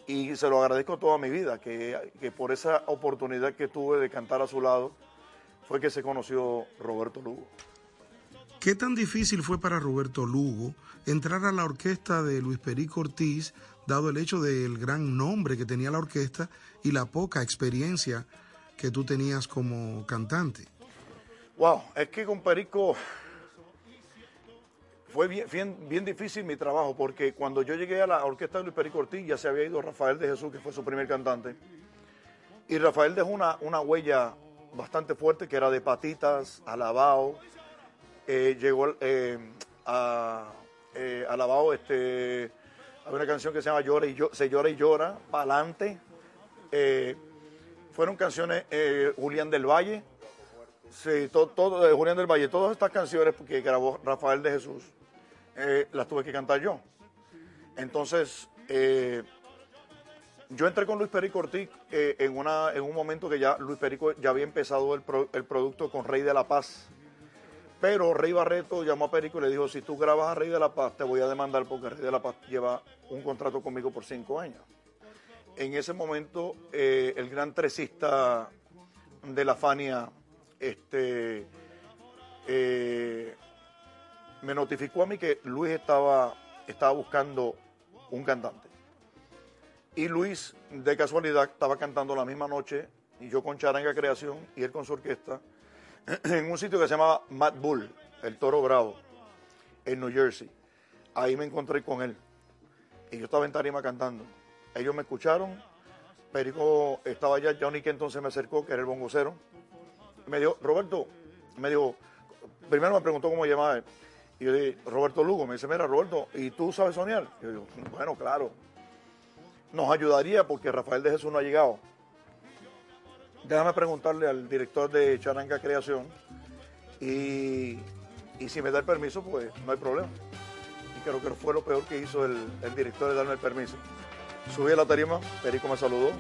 y, y se lo agradezco toda mi vida, que, que por esa oportunidad que tuve de cantar a su lado fue que se conoció Roberto Lugo. ¿Qué tan difícil fue para Roberto Lugo entrar a la orquesta de Luis Perico Ortiz, dado el hecho del gran nombre que tenía la orquesta y la poca experiencia que tú tenías como cantante? Wow, es que con Perico fue bien, bien, difícil mi trabajo, porque cuando yo llegué a la orquesta de Luis Perico Ortiz ya se había ido Rafael de Jesús, que fue su primer cantante, y Rafael dejó una, una huella bastante fuerte que era de patitas, alabao. Eh, llegó eh, a eh, alabao, este, hay una canción que se llama Llora y Se llora y llora, Pa'lante. Eh, fueron canciones eh, Julián del Valle, sí, todo, todo de Julián del Valle, todas estas canciones que grabó Rafael de Jesús, eh, las tuve que cantar yo. Entonces, eh, yo entré con Luis Perico Ortiz eh, en, una, en un momento que ya Luis Perico ya había empezado el, pro- el producto con Rey de la Paz. Pero Rey Barreto llamó a Perico y le dijo, si tú grabas a Rey de la Paz, te voy a demandar porque Rey de la Paz lleva un contrato conmigo por cinco años. En ese momento, eh, el gran tresista de la Fania este, eh, me notificó a mí que Luis estaba, estaba buscando un cantante. Y Luis, de casualidad, estaba cantando la misma noche, y yo con Charanga Creación y él con su orquesta, en un sitio que se llamaba Mad Bull, el Toro Bravo, en New Jersey. Ahí me encontré con él. Y yo estaba en tarima cantando. Ellos me escucharon. Perico estaba allá, Johnny que entonces me acercó, que era el bongocero. Me dijo, Roberto, me dijo, primero me preguntó cómo llamaba. Y yo dije, Roberto Lugo. Me dice, mira, Roberto, ¿y tú sabes soñar? Y yo digo, bueno, claro. Nos ayudaría porque Rafael de Jesús no ha llegado. Déjame preguntarle al director de Charanga Creación y, y si me da el permiso, pues no hay problema. Y creo que fue lo peor que hizo el, el director de darme el permiso. Subí a la tarima, Perico me saludó,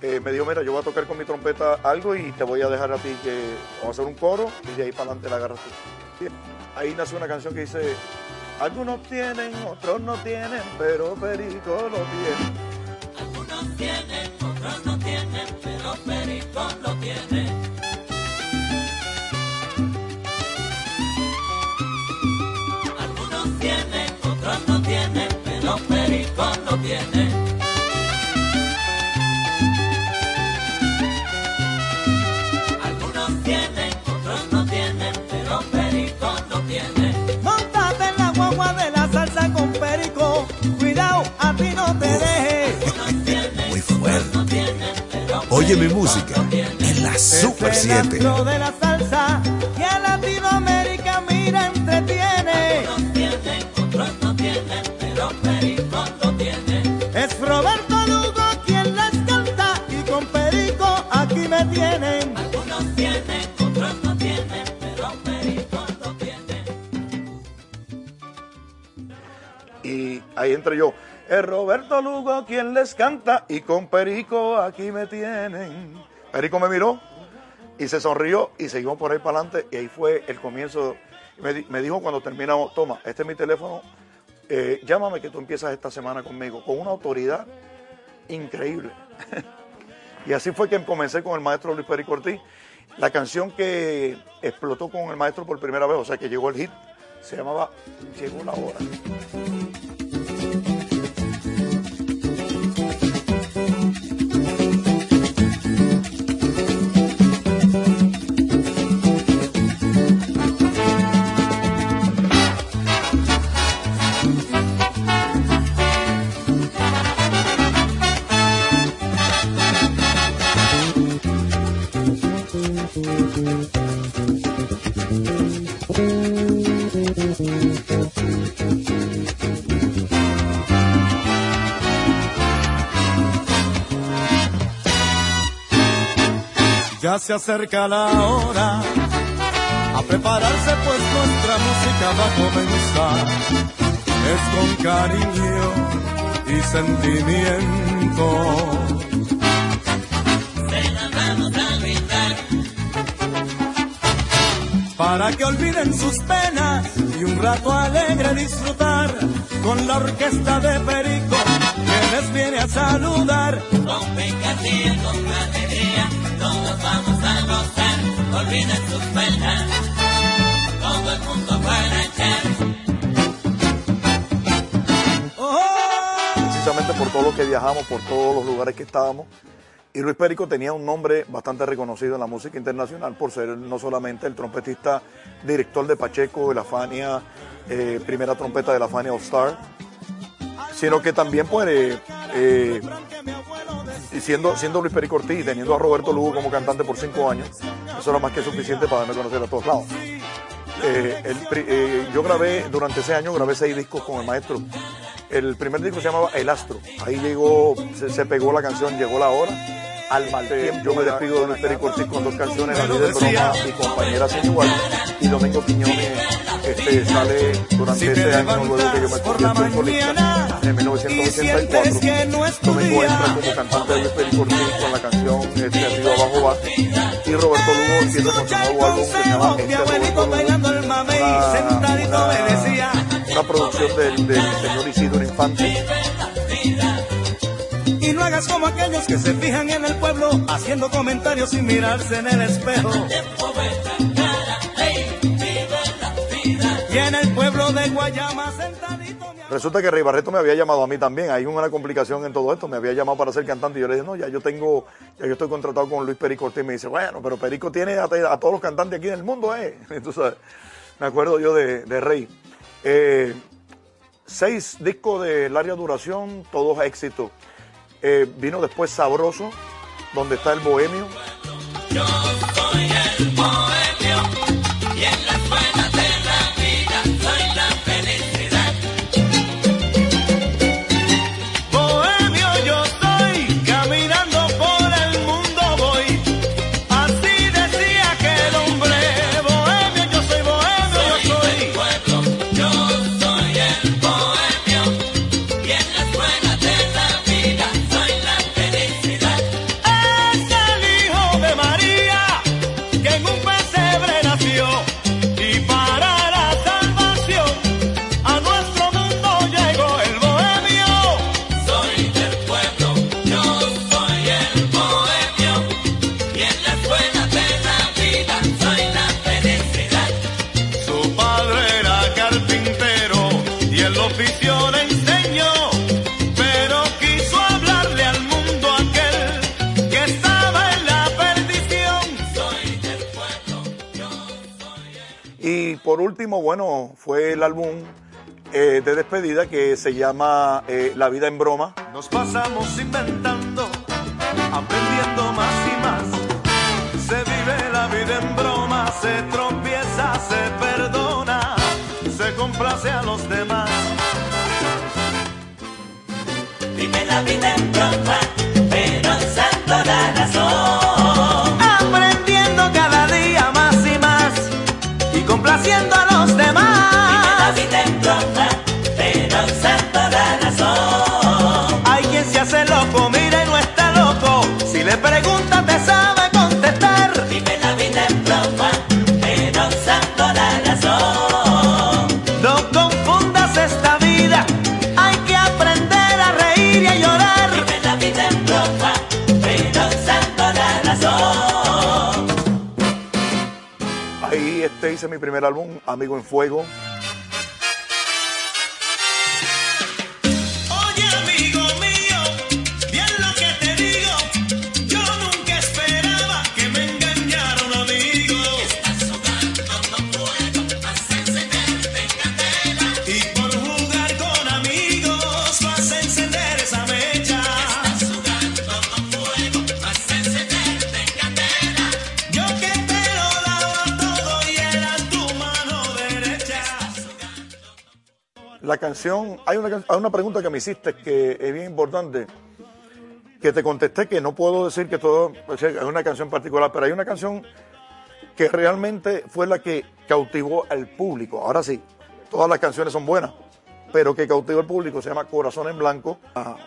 eh, me dijo, mira, yo voy a tocar con mi trompeta algo y te voy a dejar a ti que vamos a hacer un coro y de ahí para adelante la agarras tú. Ahí nació una canción que dice, algunos tienen, otros no tienen, pero Perico lo tiene. Algunos tienen, Tiene. tienen, otros no tienen, pero Perico lo tiene. Montate en la guagua de la salsa con perico. Cuidado, a ti no te deje. Muy fuerte. Oye mi música en la Super Es el 7. astro de la salsa ahí entre yo. Es Roberto Lugo quien les canta y con Perico aquí me tienen. Perico me miró y se sonrió y seguimos por ahí para adelante y ahí fue el comienzo. Me dijo cuando terminamos, toma, este es mi teléfono, eh, llámame que tú empiezas esta semana conmigo, con una autoridad increíble. y así fue que comencé con el maestro Luis Perico Ortiz. La canción que explotó con el maestro por primera vez, o sea que llegó el hit, se llamaba Llegó la hora. Ya se acerca la hora a prepararse pues nuestra música va a comenzar. Es con cariño y sentimiento. Para que olviden sus penas y un rato alegre disfrutar con la orquesta de Perico que les viene a saludar. Con picardía, con alegría, todos vamos a gozar. Olviden sus penas, todo el mundo para echar. precisamente por todo lo que viajamos, por todos los lugares que estábamos. Y Luis Perico tenía un nombre bastante reconocido en la música internacional por ser no solamente el trompetista director de Pacheco, de la Fania, eh, primera trompeta de la Fania All Star, sino que también pues, eh, eh, siendo, Luis Perico Ortiz y teniendo a Roberto Lugo como cantante por cinco años, eso era más que suficiente para darme conocer a todos lados. Yo grabé, durante ese año grabé seis discos con el maestro. El primer disco se llamaba El Astro. Ahí llegó, se, se pegó la canción, llegó la hora. Al mal tiempo, yo me despido de Luis Perico Ortiz con dos canciones, La de broma y compañera sin igual. Y Domingo Quiñones este, sale durante ese año, luego que yo me convierto en solista, en 1984. Domingo entra como cantante de Luis Perico Ortiz con la canción este, Arriba Abajo Va. Y Roberto Lugo empieza con su nuevo álbum que se llama Este Roberto Lugo. Me decía. Una producción del, del señor Isidro Infante. Y no hagas como aquellos que se fijan en el pueblo haciendo comentarios sin mirarse en el espejo. Y en el pueblo de Guayama sentadito. Resulta que Rey Barreto me había llamado a mí también. Hay una complicación en todo esto. Me había llamado para ser cantante y yo le dije, no, ya yo tengo, ya yo estoy contratado con Luis Perico Ortiz. Me dice, bueno, pero Perico tiene a, a todos los cantantes aquí en el mundo, ¿eh? Entonces, me acuerdo yo de, de Rey. Eh, seis discos de larga duración, todos éxitos. Eh, vino después Sabroso, donde está el Bohemio. Yo por último, bueno, fue el álbum eh, de despedida que se llama eh, La vida en broma. Nos pasamos inventando, aprendiendo más y más. Se vive la vida en broma, se tropieza, se perdona, se complace a los demás. Vive la vida en broma, pero usando la razón. Complaciendo a los demás. hice mi primer álbum, Amigo en Fuego. La canción, hay una, hay una pregunta que me hiciste que es bien importante, que te contesté que no puedo decir que todo o sea, es una canción particular, pero hay una canción que realmente fue la que cautivó al público. Ahora sí, todas las canciones son buenas, pero que cautivó al público se llama Corazón en Blanco. Ah,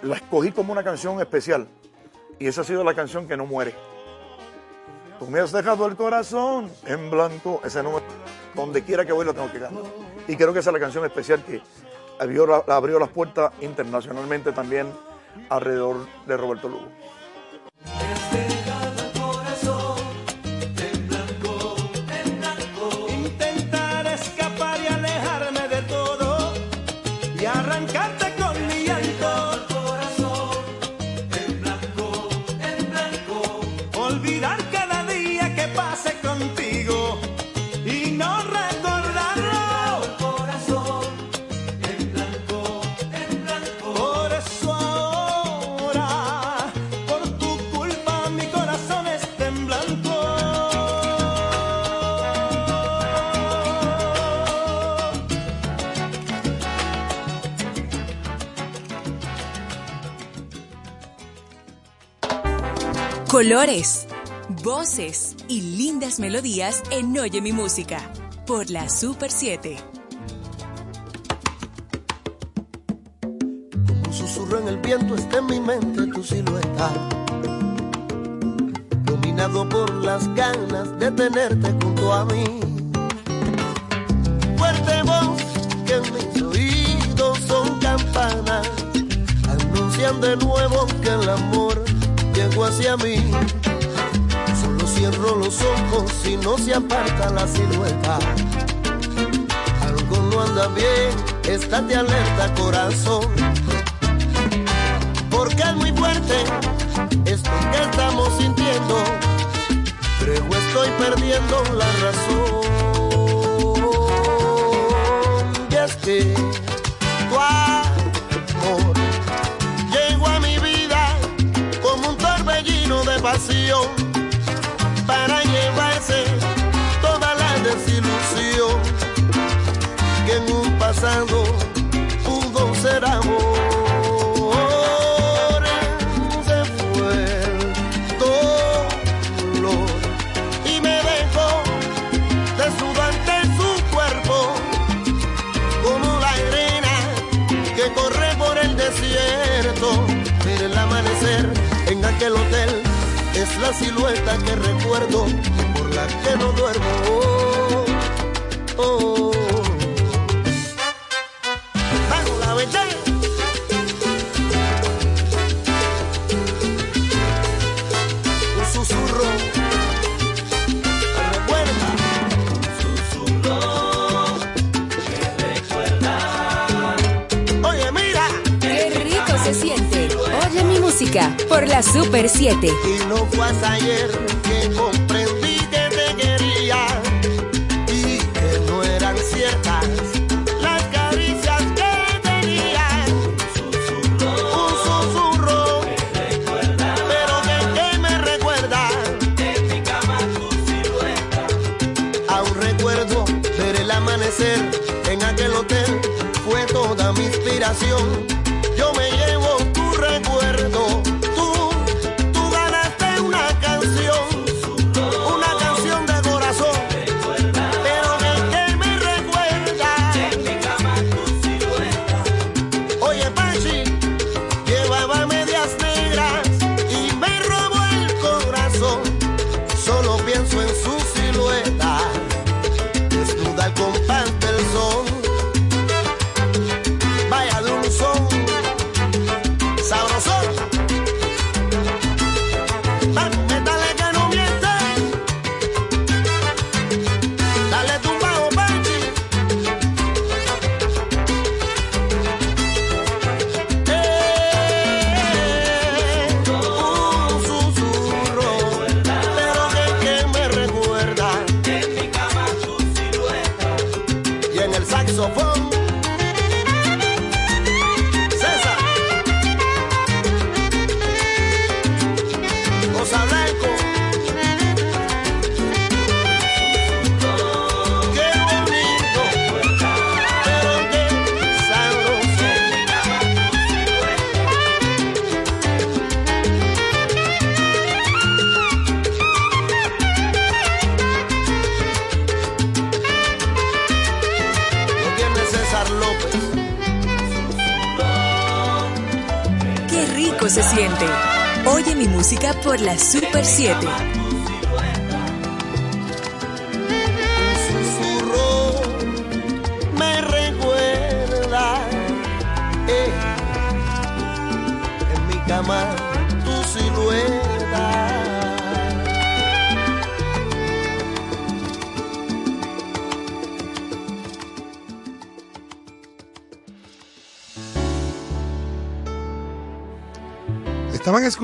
la escogí como una canción especial y esa ha sido la canción que no muere. Tú me has dejado el corazón en blanco. Ese número, donde quiera que voy, lo tengo que cantar. Y creo que esa es la canción especial que abrió, la- abrió las puertas internacionalmente también alrededor de Roberto Lugo. Colores, voces y lindas melodías en Oye mi música por la Super 7. Un susurro en el viento está en mi mente tu silueta. Dominado por las ganas de tenerte junto a mí. Fuerte voz que en mis oídos son campanas. Anuncian de nuevo que el amor hacia mí. Solo cierro los ojos y no se aparta la silueta. Algo no anda bien, estate alerta corazón porque es muy fuerte esto que estamos sintiendo. Creo estoy perdiendo la razón. Y es que tu pasión para llevarse toda la desilusión que en un pasado pudo ser amor.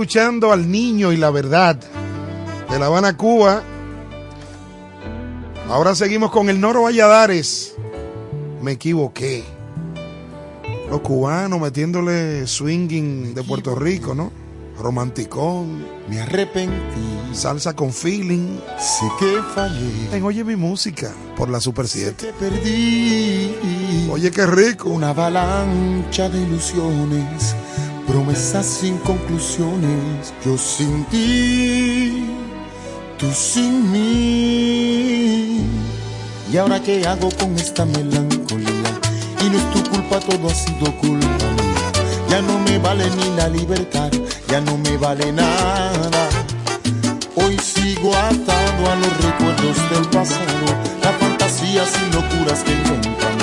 escuchando al niño y la verdad de La Habana, Cuba. Ahora seguimos con el Noro Valladares. Me equivoqué. Los cubanos metiéndole swinging de Puerto Rico, ¿no? Romanticón. Me arrepentí. Salsa con feeling. Sé que fallé. En Oye mi música por la Super 7. Sé perdí. Oye qué rico. Una avalancha de ilusiones promesas sin conclusiones, yo sin ti, tú sin mí. ¿Y ahora qué hago con esta melancolía? Y no es tu culpa, todo ha sido culpa mía. Ya no me vale ni la libertad, ya no me vale nada. Hoy sigo atado a los recuerdos del pasado, la fantasía sin locuras que inventan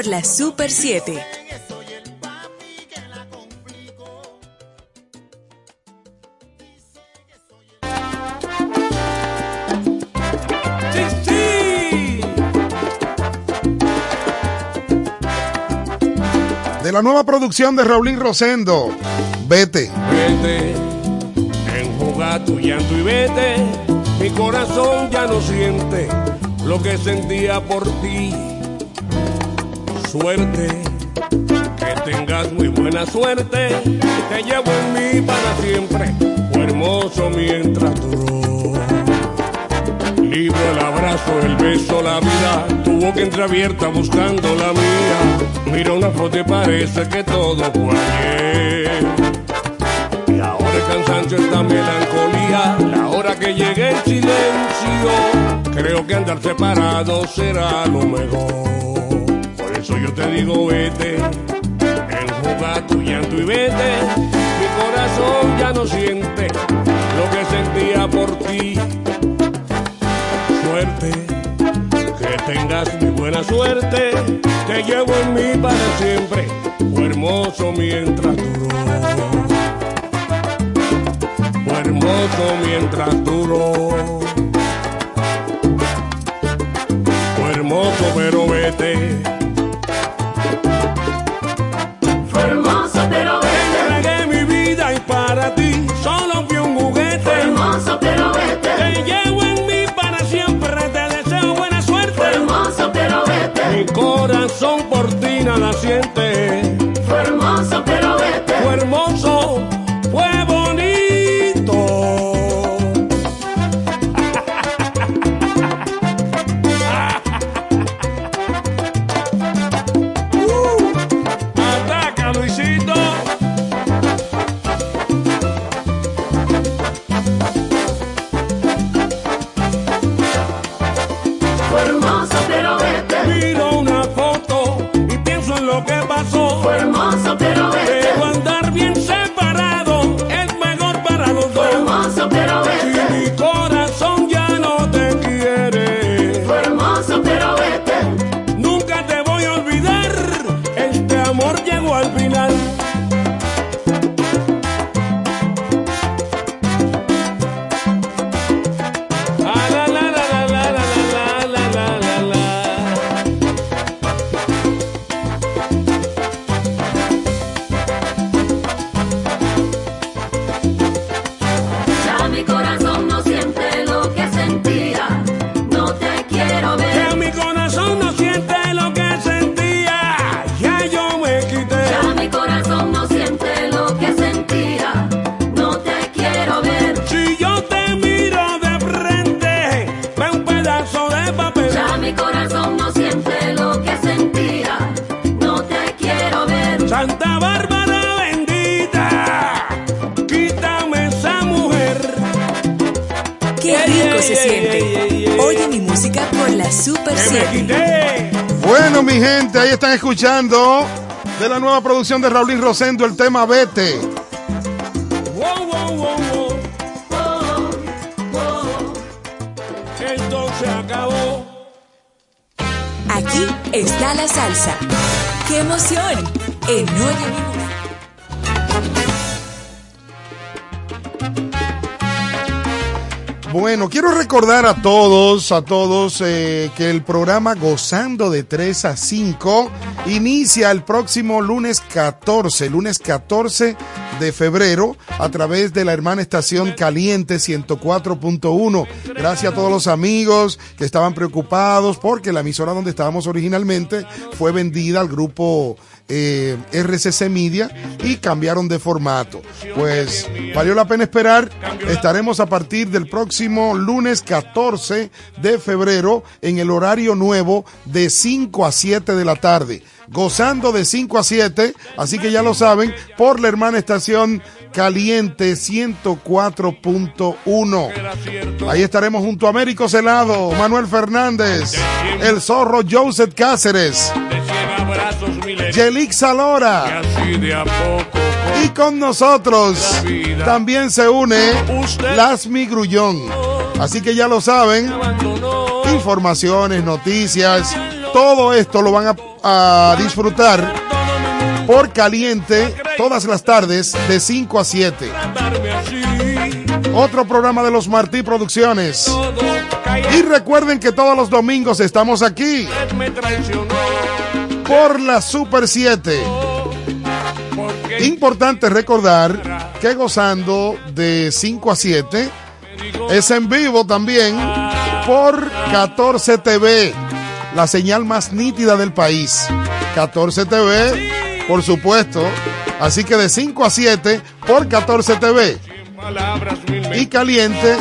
por la Super 7. Sí, sí. De la nueva producción de Raulín Rosendo, Vete. Vete, enjuga tu llanto y vete. Mi corazón ya no siente lo que sentía por ti. Suerte, que tengas muy buena suerte. Te llevo en mí para siempre, fue hermoso mientras duró. Libro el abrazo, el beso, la vida. Tu boca entreabierta buscando la mía. Mira una foto parece que todo fue ayer. Y ahora el cansancio, esta melancolía, la hora que llegue el silencio, creo que andar separado será lo mejor. Eso yo te digo vete, enjuga tu llanto y vete. Mi corazón ya no siente lo que sentía por ti. Suerte, que tengas muy buena suerte, te llevo en mí para siempre, fue hermoso mientras duró fue hermoso mientras duró. Fue hermoso, pero vete. Mi corazón por ti nada siente. De la nueva producción de Raulín Rosendo el tema Vete. Wow, wow, wow, wow. Esto se acabó. Aquí está la salsa. ¡Qué emoción! En música. Bueno, quiero recordar a todos, a todos, eh, que el programa Gozando de 3 a 5 inicia el próximo lunes 14, lunes 14 de febrero, a través de la hermana estación Caliente 104.1. Gracias a todos los amigos que estaban preocupados porque la emisora donde estábamos originalmente fue vendida al grupo eh, RCC Media y cambiaron de formato. Pues valió la pena esperar. Estaremos a partir del próximo lunes 14 de febrero en el horario nuevo de 5 a 7 de la tarde. Gozando de 5 a 7, así que ya lo saben, por la hermana estación Caliente 104.1. Ahí estaremos junto a Américo Celado, Manuel Fernández, el zorro Joseph Cáceres, Yelix Alora. Y con nosotros también se une Lasmi Grullón. Así que ya lo saben, informaciones, noticias, todo esto lo van a, a disfrutar por caliente todas las tardes de 5 a 7. Otro programa de los Martí Producciones. Y recuerden que todos los domingos estamos aquí por la Super 7. Importante recordar que gozando de 5 a 7 es en vivo también por 14 TV, la señal más nítida del país. 14 TV, por supuesto. Así que de 5 a 7 por 14 TV. Y caliente,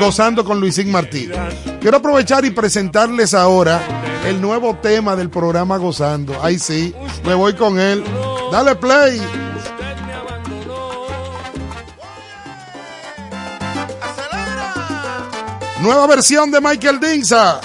gozando con Luisín Martí. Quiero aprovechar y presentarles ahora el nuevo tema del programa Gozando. Ahí sí, me voy con él. Dale play. Nueva versión de Michael Dinsa.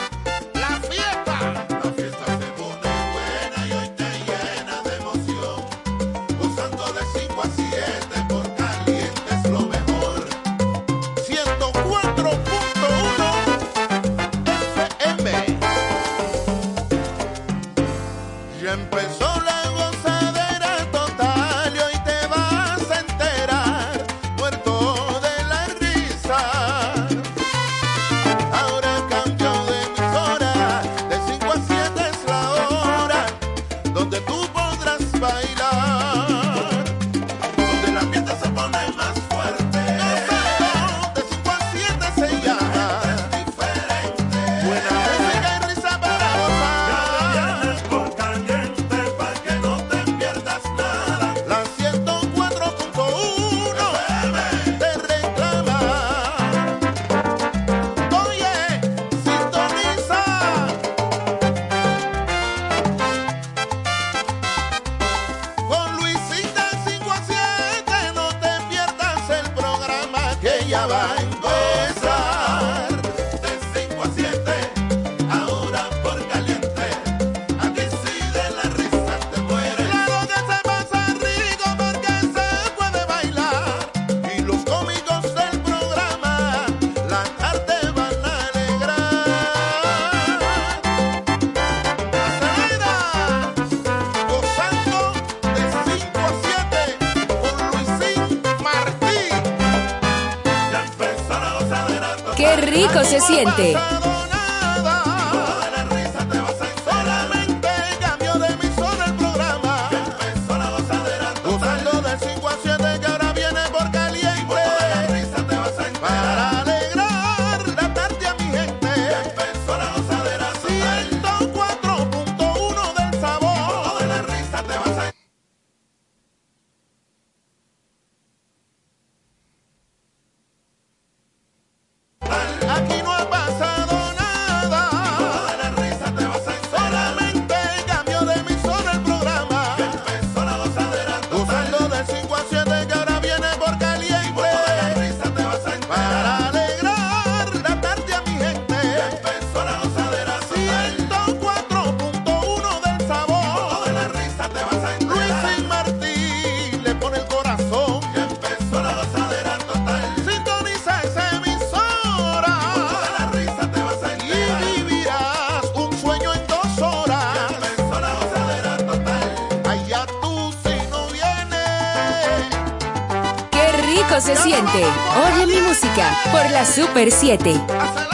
por la Super 7.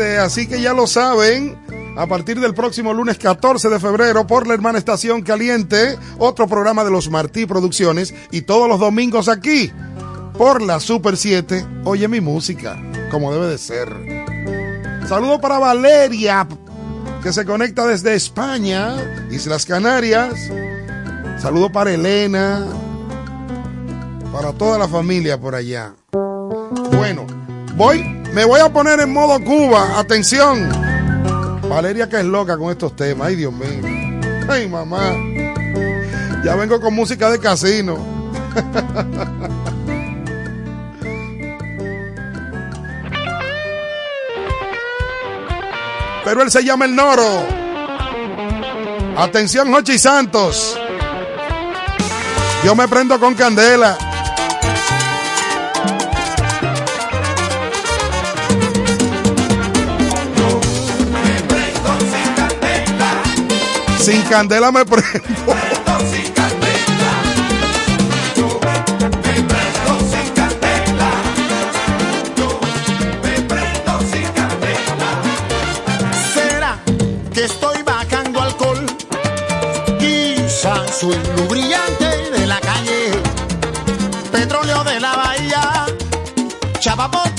Así que ya lo saben. A partir del próximo lunes 14 de febrero por la hermana Estación Caliente, otro programa de los Martí Producciones y todos los domingos aquí por la Super 7, oye mi música, como debe de ser. Saludo para Valeria, que se conecta desde España, Islas Canarias. Saludo para Elena, para toda la familia por allá. Bueno, voy me voy a poner en modo Cuba. Atención. Valeria que es loca con estos temas. Ay, Dios mío. Ay, mamá. Ya vengo con música de casino. Pero él se llama el Noro. Atención, Jochi Santos. Yo me prendo con candela. Sin candela me prendo. Me prendo sin candela. Yo me prendo sin candela. Yo me prendo sin candela. ¿Será que estoy bajando alcohol? Y sal, suelo brillante de la calle. Petróleo de la bahía. Chapapo.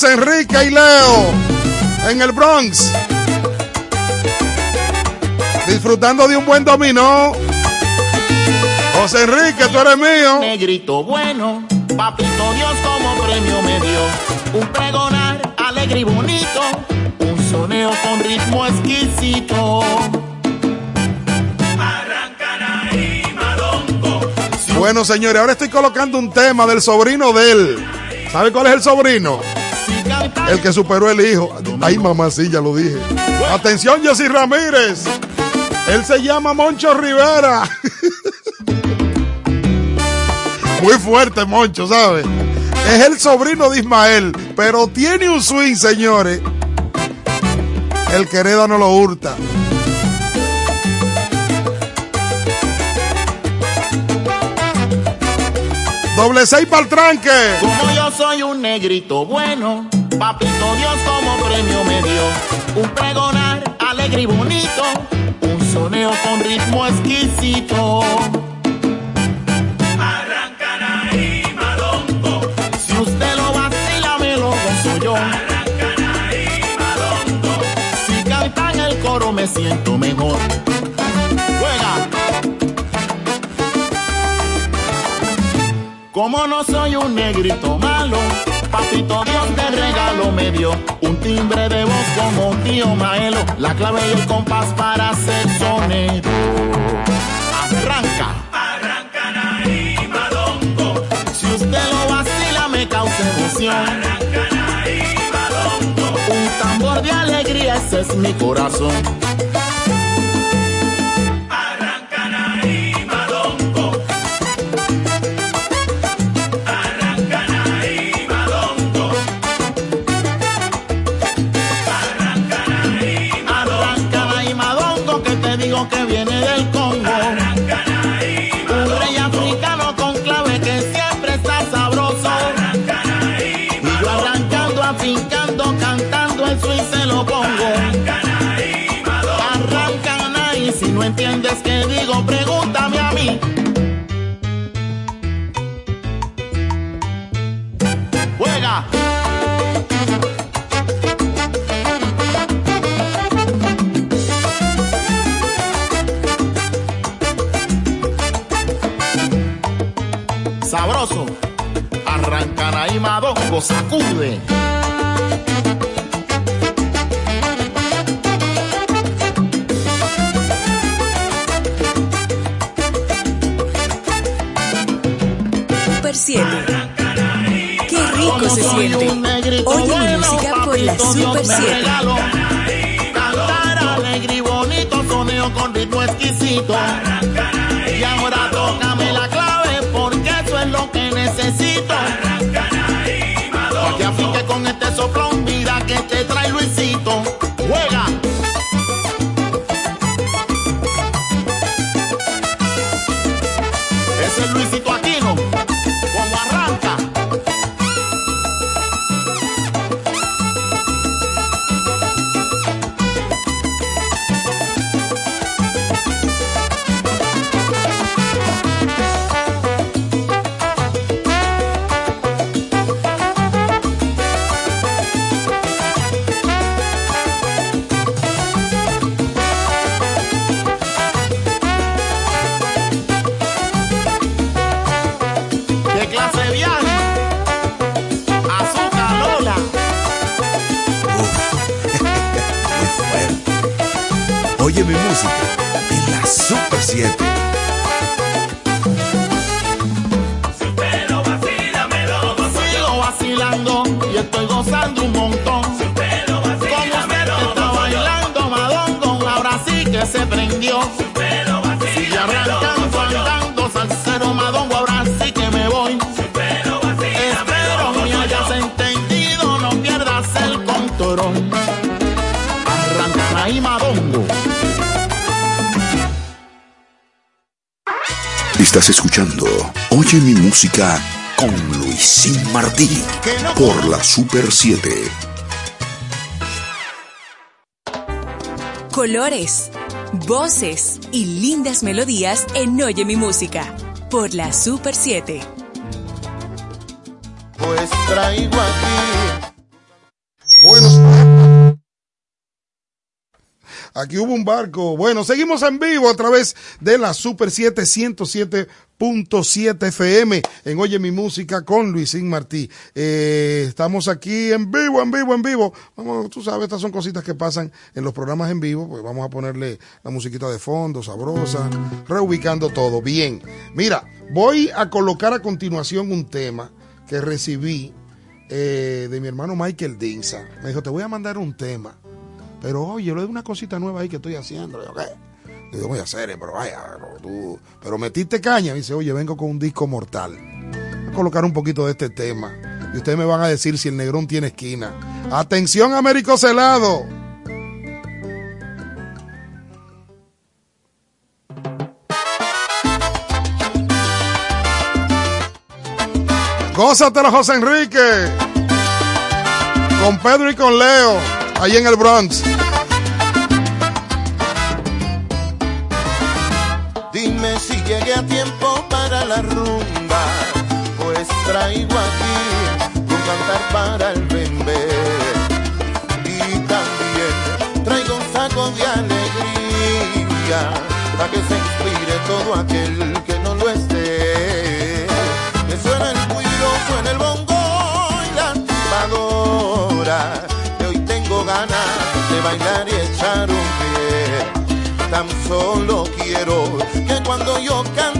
José Enrique y Leo en el Bronx. Disfrutando de un buen dominó. José Enrique, tú eres mío. Negrito bueno, papito Dios como premio me dio. Un pregonar alegre y bonito, un soneo con ritmo exquisito. Bueno, señores, ahora estoy colocando un tema del sobrino de él. ¿Sabe cuál es el sobrino? El que superó el hijo. Ay, mamá, sí, ya lo dije. Atención, Jessy Ramírez. Él se llama Moncho Rivera. Muy fuerte, Moncho, ¿sabe? Es el sobrino de Ismael, pero tiene un swing, señores. El que hereda no lo hurta. Doble seis para el tranque. Como yo soy un negrito bueno, papito Dios como premio me dio. Un pregonar alegre y bonito, un soneo con ritmo exquisito. Arrancan ahí, malongo. Si usted lo vacila, me lo gozo yo. Arrancan ahí, malongo. Si cantan el coro, me siento mejor. Juega. Como no soy un negrito malo, papito Dios de regalo me dio un timbre de voz como tío Maelo, la clave y el compás para hacer sonido. Arranca. Arrancan ahí, malongo. Si usted lo vacila, me causa emoción. Arrancan ahí, malongo. Un tambor de alegría, ese es mi corazón. Luisito. Música con Luisín Martí por la Super 7. Colores, voces y lindas melodías en Oye mi música por la Super 7. Pues traigo aquí. Buenos. Aquí hubo un barco. Bueno, seguimos en vivo a través de la Super 7 107.7 FM en Oye mi música con Luisín Martí. Eh, estamos aquí en vivo, en vivo, en vivo. Vamos, tú sabes, estas son cositas que pasan en los programas en vivo. Pues vamos a ponerle la musiquita de fondo, sabrosa, reubicando todo. Bien. Mira, voy a colocar a continuación un tema que recibí eh, de mi hermano Michael Dinza. Me dijo, te voy a mandar un tema. Pero oye, lo de una cosita nueva ahí que estoy haciendo. Yo, ¿qué? Yo voy a hacer, pero vaya, pero tú. Pero metiste caña. Me dice, oye, vengo con un disco mortal. Voy a colocar un poquito de este tema. Y ustedes me van a decir si el negrón tiene esquina. Atención, Américo Celado. Gózatelo, José Enrique. Con Pedro y con Leo. Ahí en el Bronx. Traigo aquí un cantar para el bembé. Y también traigo un saco de alegría, para que se inspire todo aquel que no lo esté. Me suena el cuiro, suena el bongo y la tumbadora, que hoy tengo ganas de bailar y echar un pie. Tan solo quiero que cuando yo cante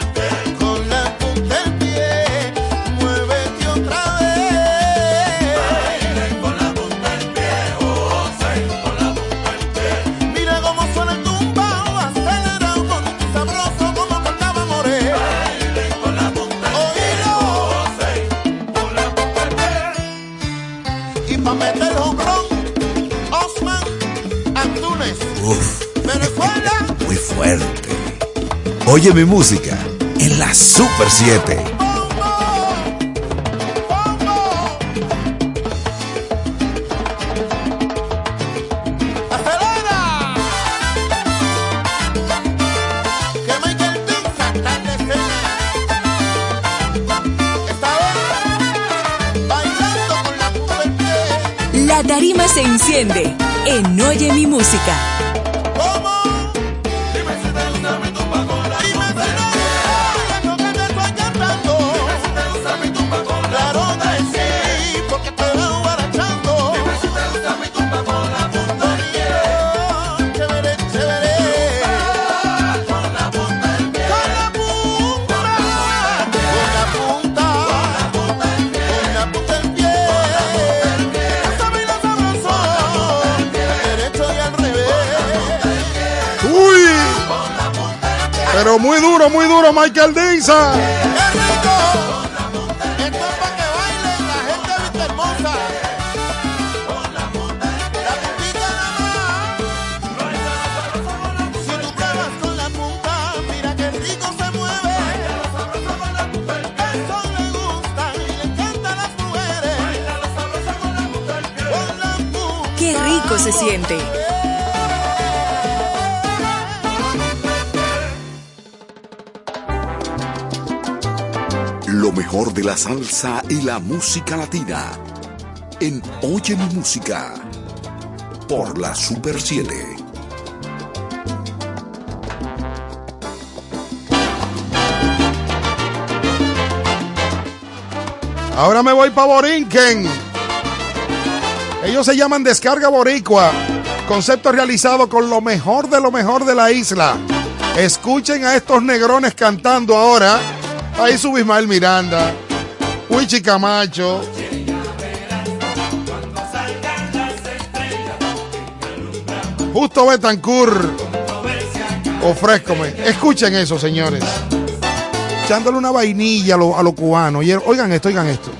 Oye mi música en la Super 7. Que Michael Dinsa está en la escena. Esta vez bailando con la punta del pie. La tarima se enciende en Oye mi música. Pero muy duro, muy duro, Michael rico se siente. mejor de la salsa y la música latina en Oye mi música por la Super 7. Ahora me voy para Borinquen. Ellos se llaman Descarga Boricua. Concepto realizado con lo mejor de lo mejor de la isla. Escuchen a estos negrones cantando ahora. Ahí sube Ismael Miranda, Huichi Camacho. Justo Betancourt. Ofrézcome. Escuchen eso, señores. Echándole una vainilla a los lo cubanos. Oigan esto, oigan esto.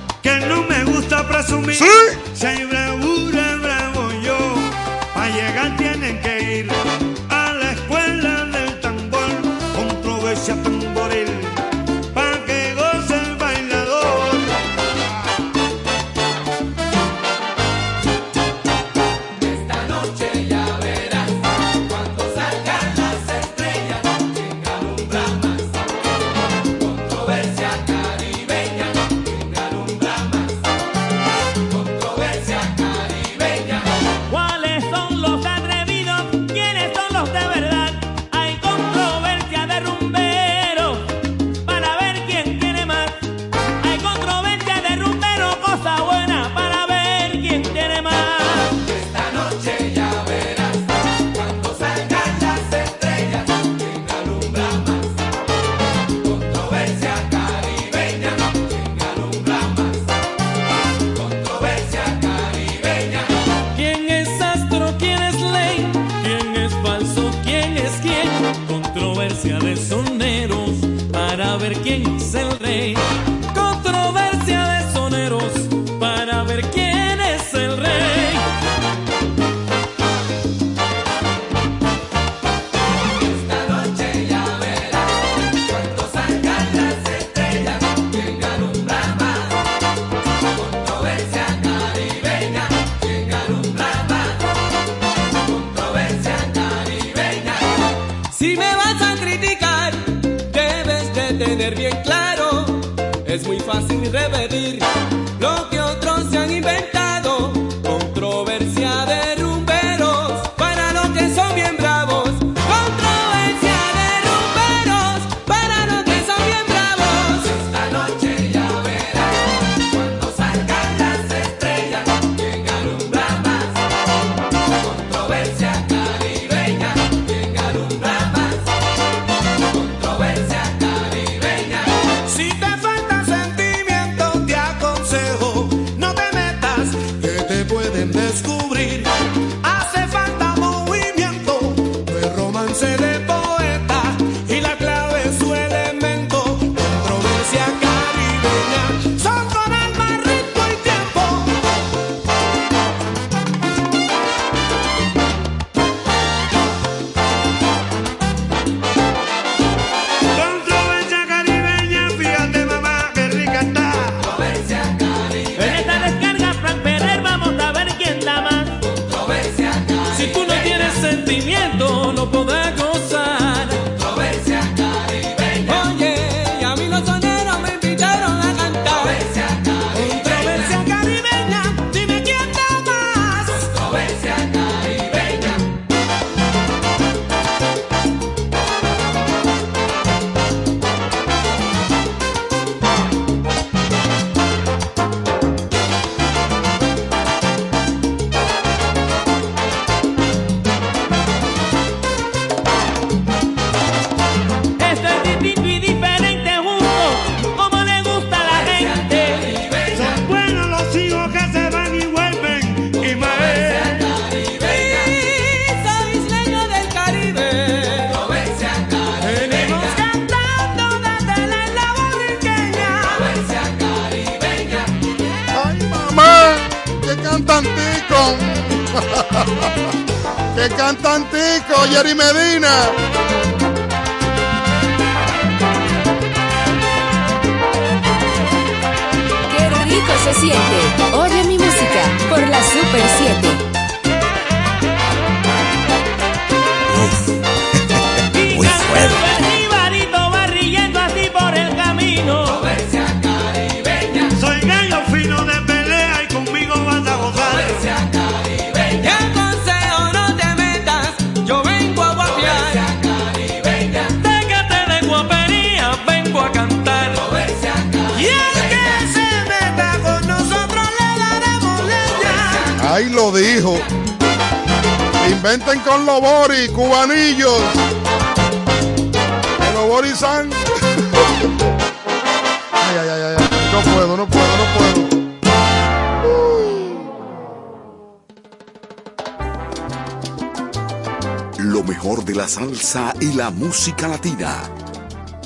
Música latina.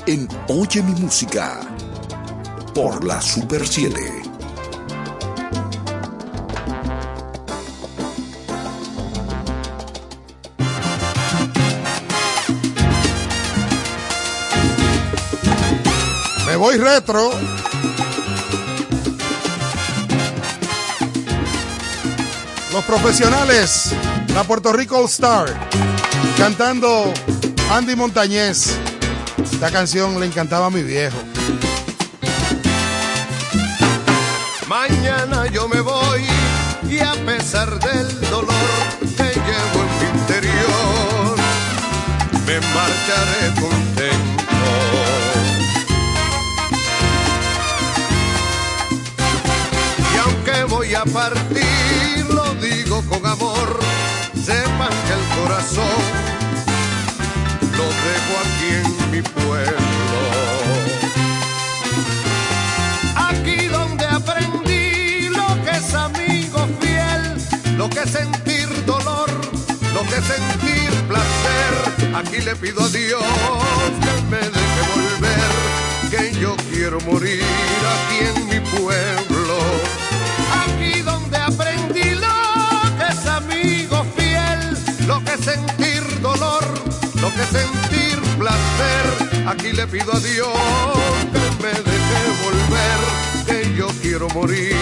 En Oye mi música. Por la Super 7. Me voy retro. Los profesionales, la Puerto Rico All Star, cantando Andy Montañez. Esta canción le encantaba a mi viejo. Mañana yo me voy y a pesar del dolor que llevo en mi interior, me marcharé contento. Y aunque voy a partir, lo digo con amor, sepan que el corazón dejo aquí en mi pueblo. Aquí donde aprendí lo que es amigo fiel, lo que es sentir dolor, lo que es sentir placer. Aquí le pido a Dios que me deje volver, que yo quiero morir aquí en mi pueblo. Aquí donde aprendí lo que es amigo fiel, lo que es sentir dolor, lo que sentir Aquí le pido a Dios que me deje volver, que yo quiero morir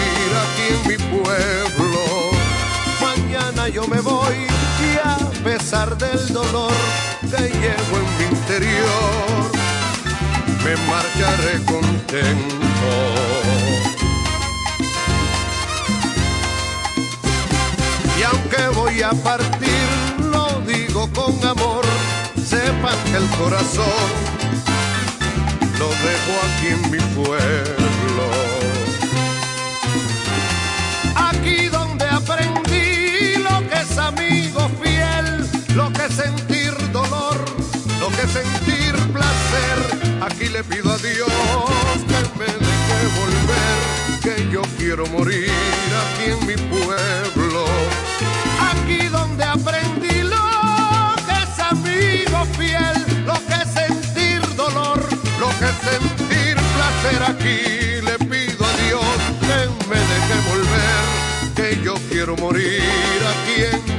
aquí en mi pueblo. Mañana yo me voy y a pesar del dolor que llevo en mi interior, me marcharé contento. Y aunque voy a partir, lo digo con amor, el corazón lo dejo aquí en mi pueblo. Aquí donde aprendí lo que es amigo fiel, lo que sentir dolor, lo que sentir placer. Aquí le pido a Dios que me deje volver, que yo quiero morir aquí en mi pueblo. Aquí donde aprendí es sentir placer. Aquí le pido a Dios que me deje volver, que yo quiero morir aquí en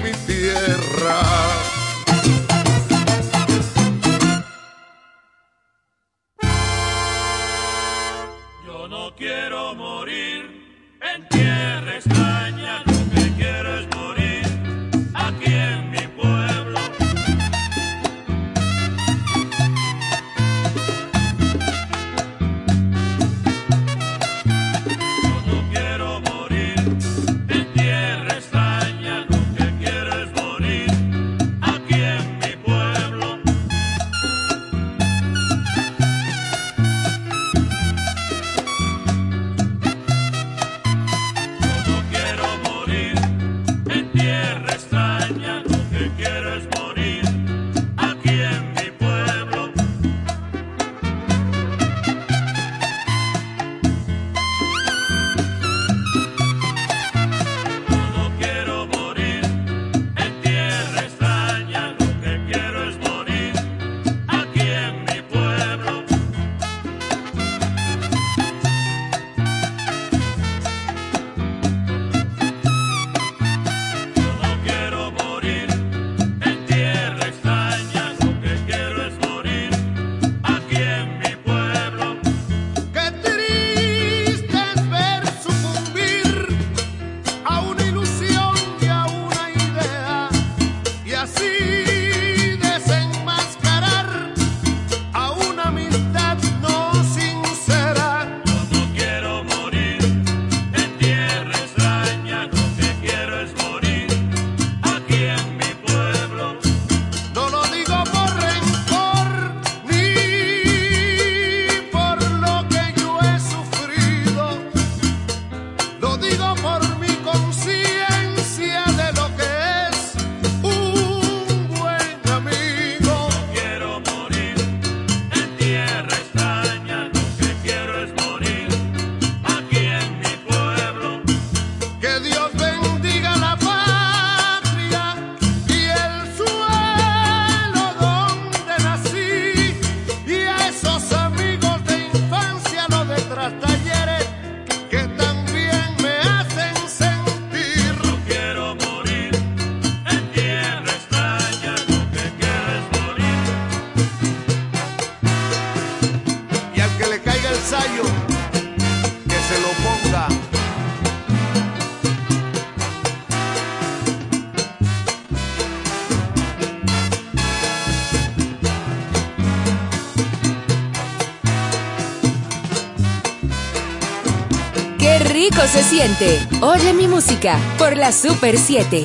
se siente! Oye mi música por la Super 7.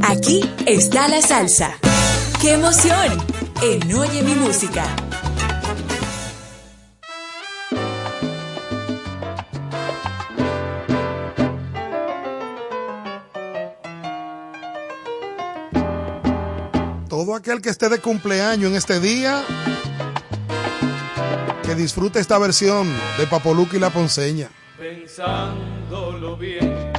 Aquí está la salsa. ¡Qué emoción! En Oye mi música. Aquel que esté de cumpleaños en este día, que disfrute esta versión de Papoluca y la Ponceña. Pensándolo bien.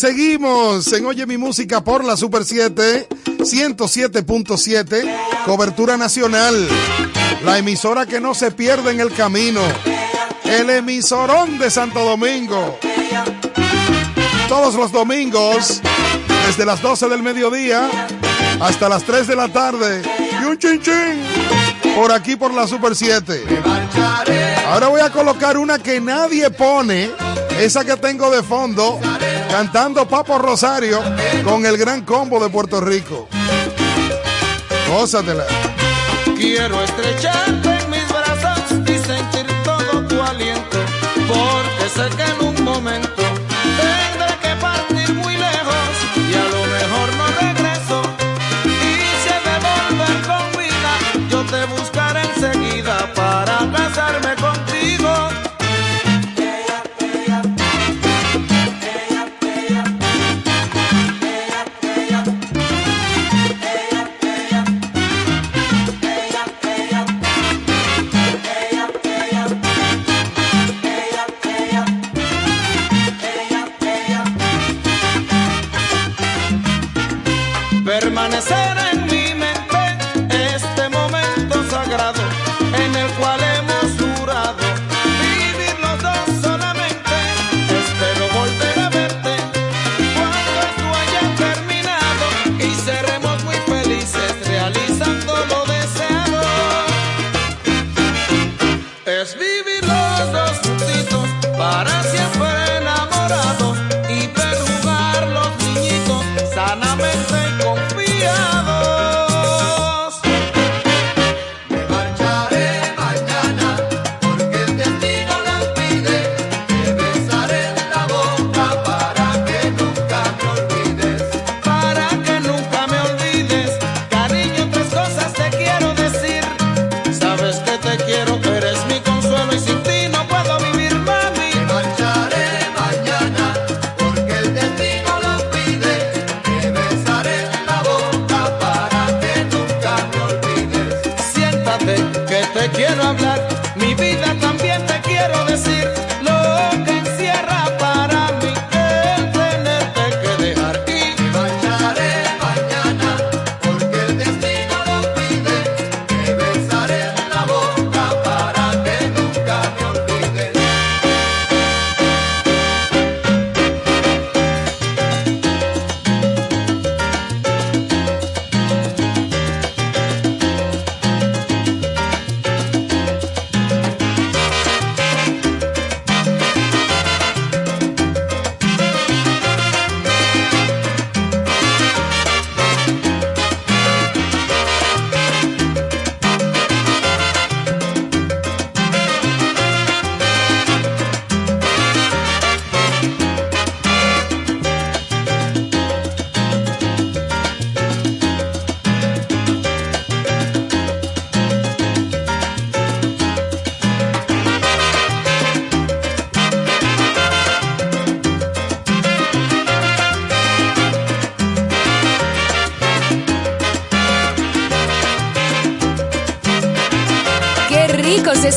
Seguimos en Oye mi música por la Super 7, 107.7, cobertura nacional. La emisora que no se pierde en el camino. El emisorón de Santo Domingo. Todos los domingos, desde las 12 del mediodía hasta las 3 de la tarde. Y un chin chin por aquí por la Super 7. Ahora voy a colocar una que nadie pone, esa que tengo de fondo, cantando Papo Rosario con el gran combo de Puerto Rico. Gózatela. Quiero estrecharte en mis brazos y sentir todo tu aliento, porque sé que en un momento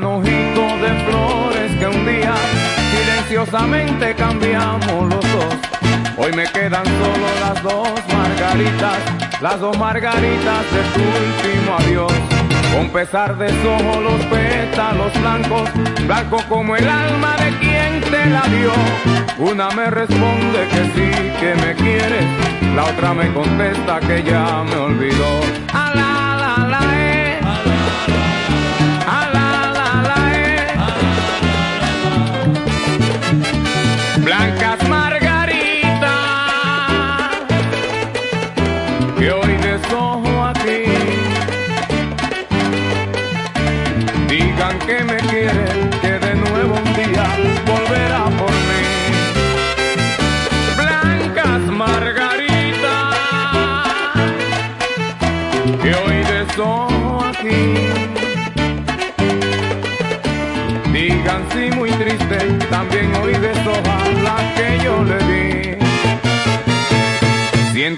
manojito de flores que un día silenciosamente cambiamos los dos. Hoy me quedan solo las dos margaritas, las dos margaritas de tu último adiós. Con pesar de su ojo los pétalos blancos, blanco como el alma de quien te la dio. Una me responde que sí, que me quiere, la otra me contesta que ya me olvidó.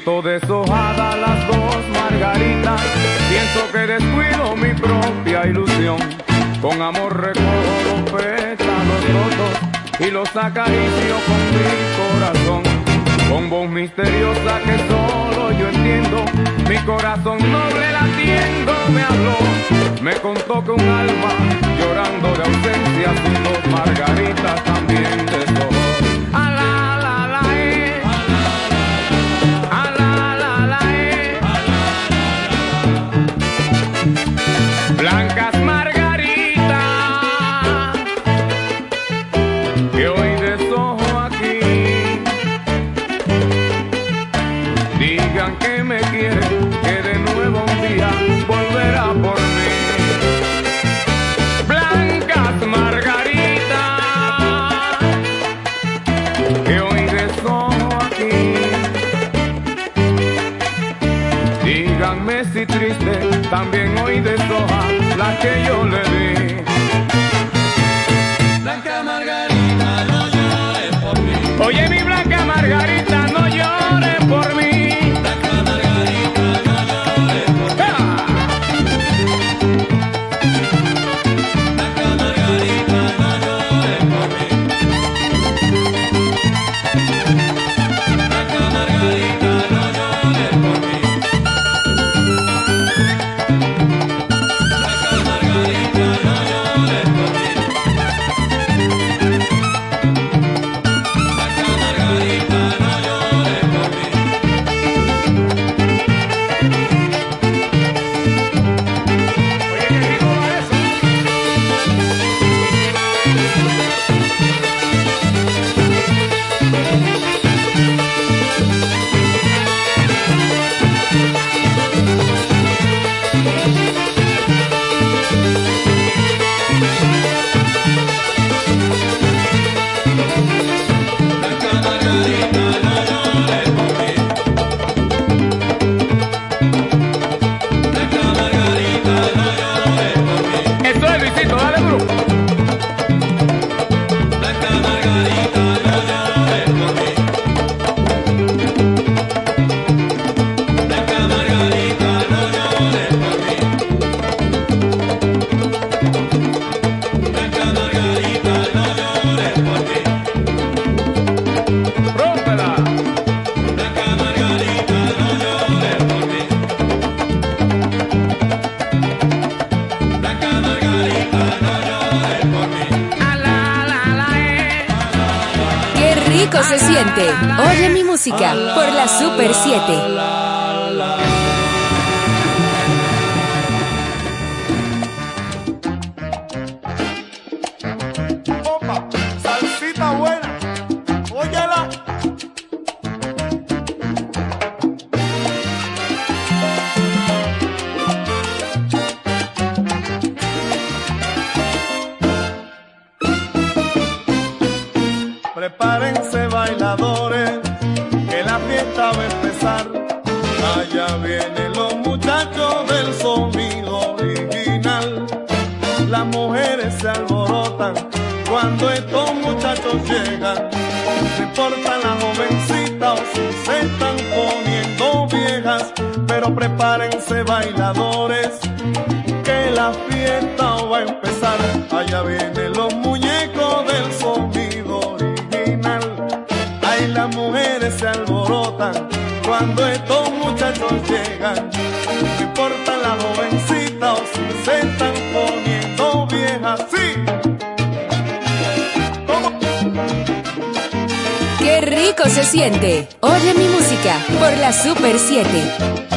Siento deshojada las dos margaritas, pienso que descuido mi propia ilusión. Con amor recojo los pétalos rotos y los acaricio con mi corazón. Con voz misteriosa que solo yo entiendo, mi corazón noble latiendo me habló. Me contó que un alma llorando de ausencia, sus dos margaritas también deshojó. también hoy desloja la que yo le di. las mujeres se alborotan cuando estos muchachos llegan. No importa la jovencita o si se están poniendo viejas, sí. ¡Qué rico se siente! Oye mi música por la Super 7.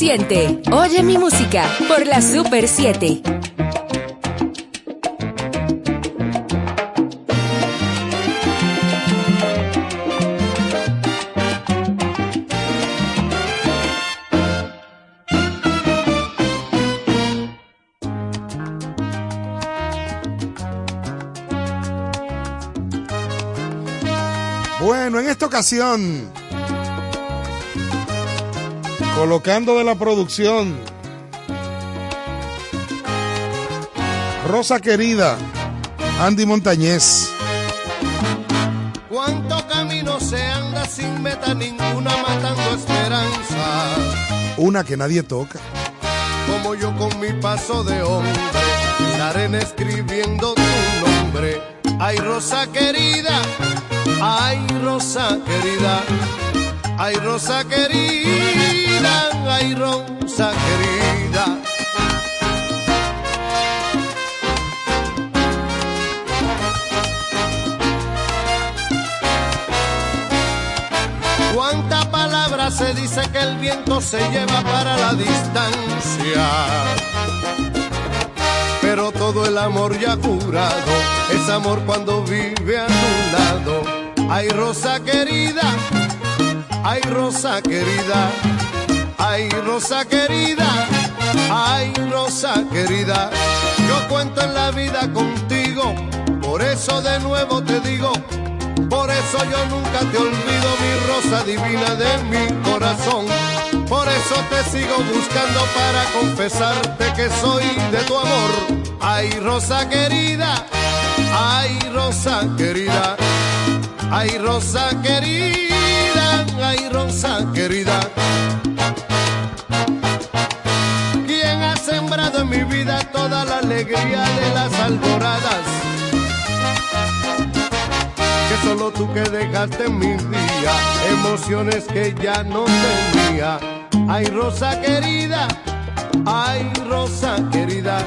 Siente! Oye mi música por la Super 7. Bueno, en esta ocasión, colocando de la producción, Rosa querida, Andy Montañez. Cuánto camino se anda sin meta ninguna matando esperanza. Una que nadie toca. Como yo con mi paso de hombre, la arena escribiendo tu nombre. Ay, Rosa querida, ay, Rosa querida, ay, Rosa querida, ay, Rosa querida. ¿Cuánta palabra se dice que el viento se lleva para la distancia? Pero todo el amor ya curado es amor cuando vive a tu lado. Ay, Rosa querida, ay, Rosa querida, ay, Rosa querida, ay, Rosa querida. Yo cuento en la vida contigo, por eso de nuevo te digo. Por eso yo nunca te olvido, mi rosa divina de mi corazón. Por eso te sigo buscando para confesarte que soy de tu amor. Ay, rosa querida, ay, rosa querida, ay, rosa querida, ay, rosa querida. En mi vida toda la alegría de las alboradas? que solo tú que dejaste en mis días, emociones que ya no tenía. Ay, Rosa querida, ay, Rosa querida.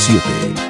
7.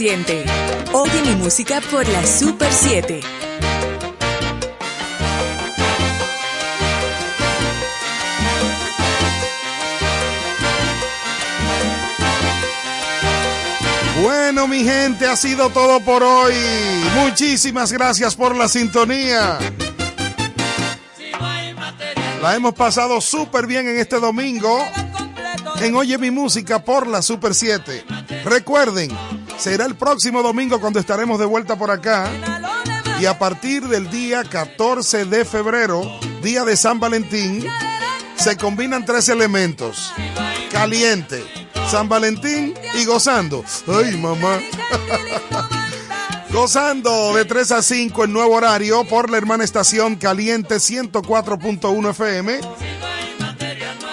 Oye mi música por la Super 7. Bueno, mi gente, ha sido todo por hoy. Muchísimas gracias por la sintonía. La hemos pasado súper bien en este domingo en Oye mi música por la Super 7. Recuerden, será el próximo domingo cuando estaremos de vuelta por acá. Y a partir del día 14 de febrero, día de San Valentín, se combinan tres elementos. Caliente, San Valentín y gozando. Ay, mamá. Gozando de 3 a 5 en nuevo horario por la hermana estación Caliente 104.1 FM.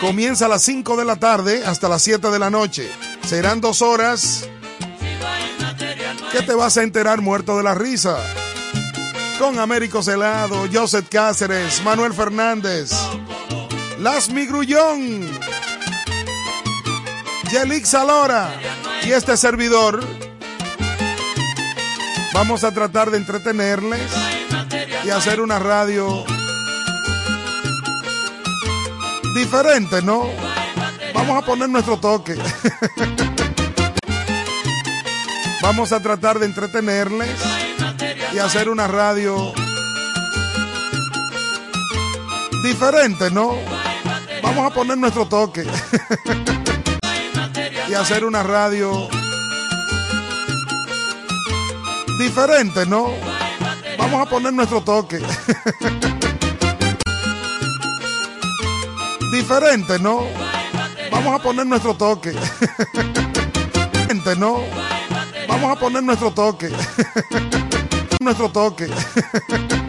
Comienza a las 5 de la tarde hasta las 7 de la noche. Serán dos horas que te vas a enterar muerto de la risa. Con Américo Celado, Joseph Cáceres, Manuel Fernández, Las Migrullón, Yelix Alora y este servidor. Vamos a tratar de entretenerles y hacer una radio diferente, ¿no? Vamos a poner nuestro toque. Vamos a tratar de entretenerles y hacer una radio diferente, ¿no? Vamos a poner nuestro toque y hacer una radio diferente, ¿no? Vamos a poner nuestro toque diferente, ¿no? Vamos a poner nuestro toque diferente, ¿no? Vamos a poner nuestro toque. Nuestro toque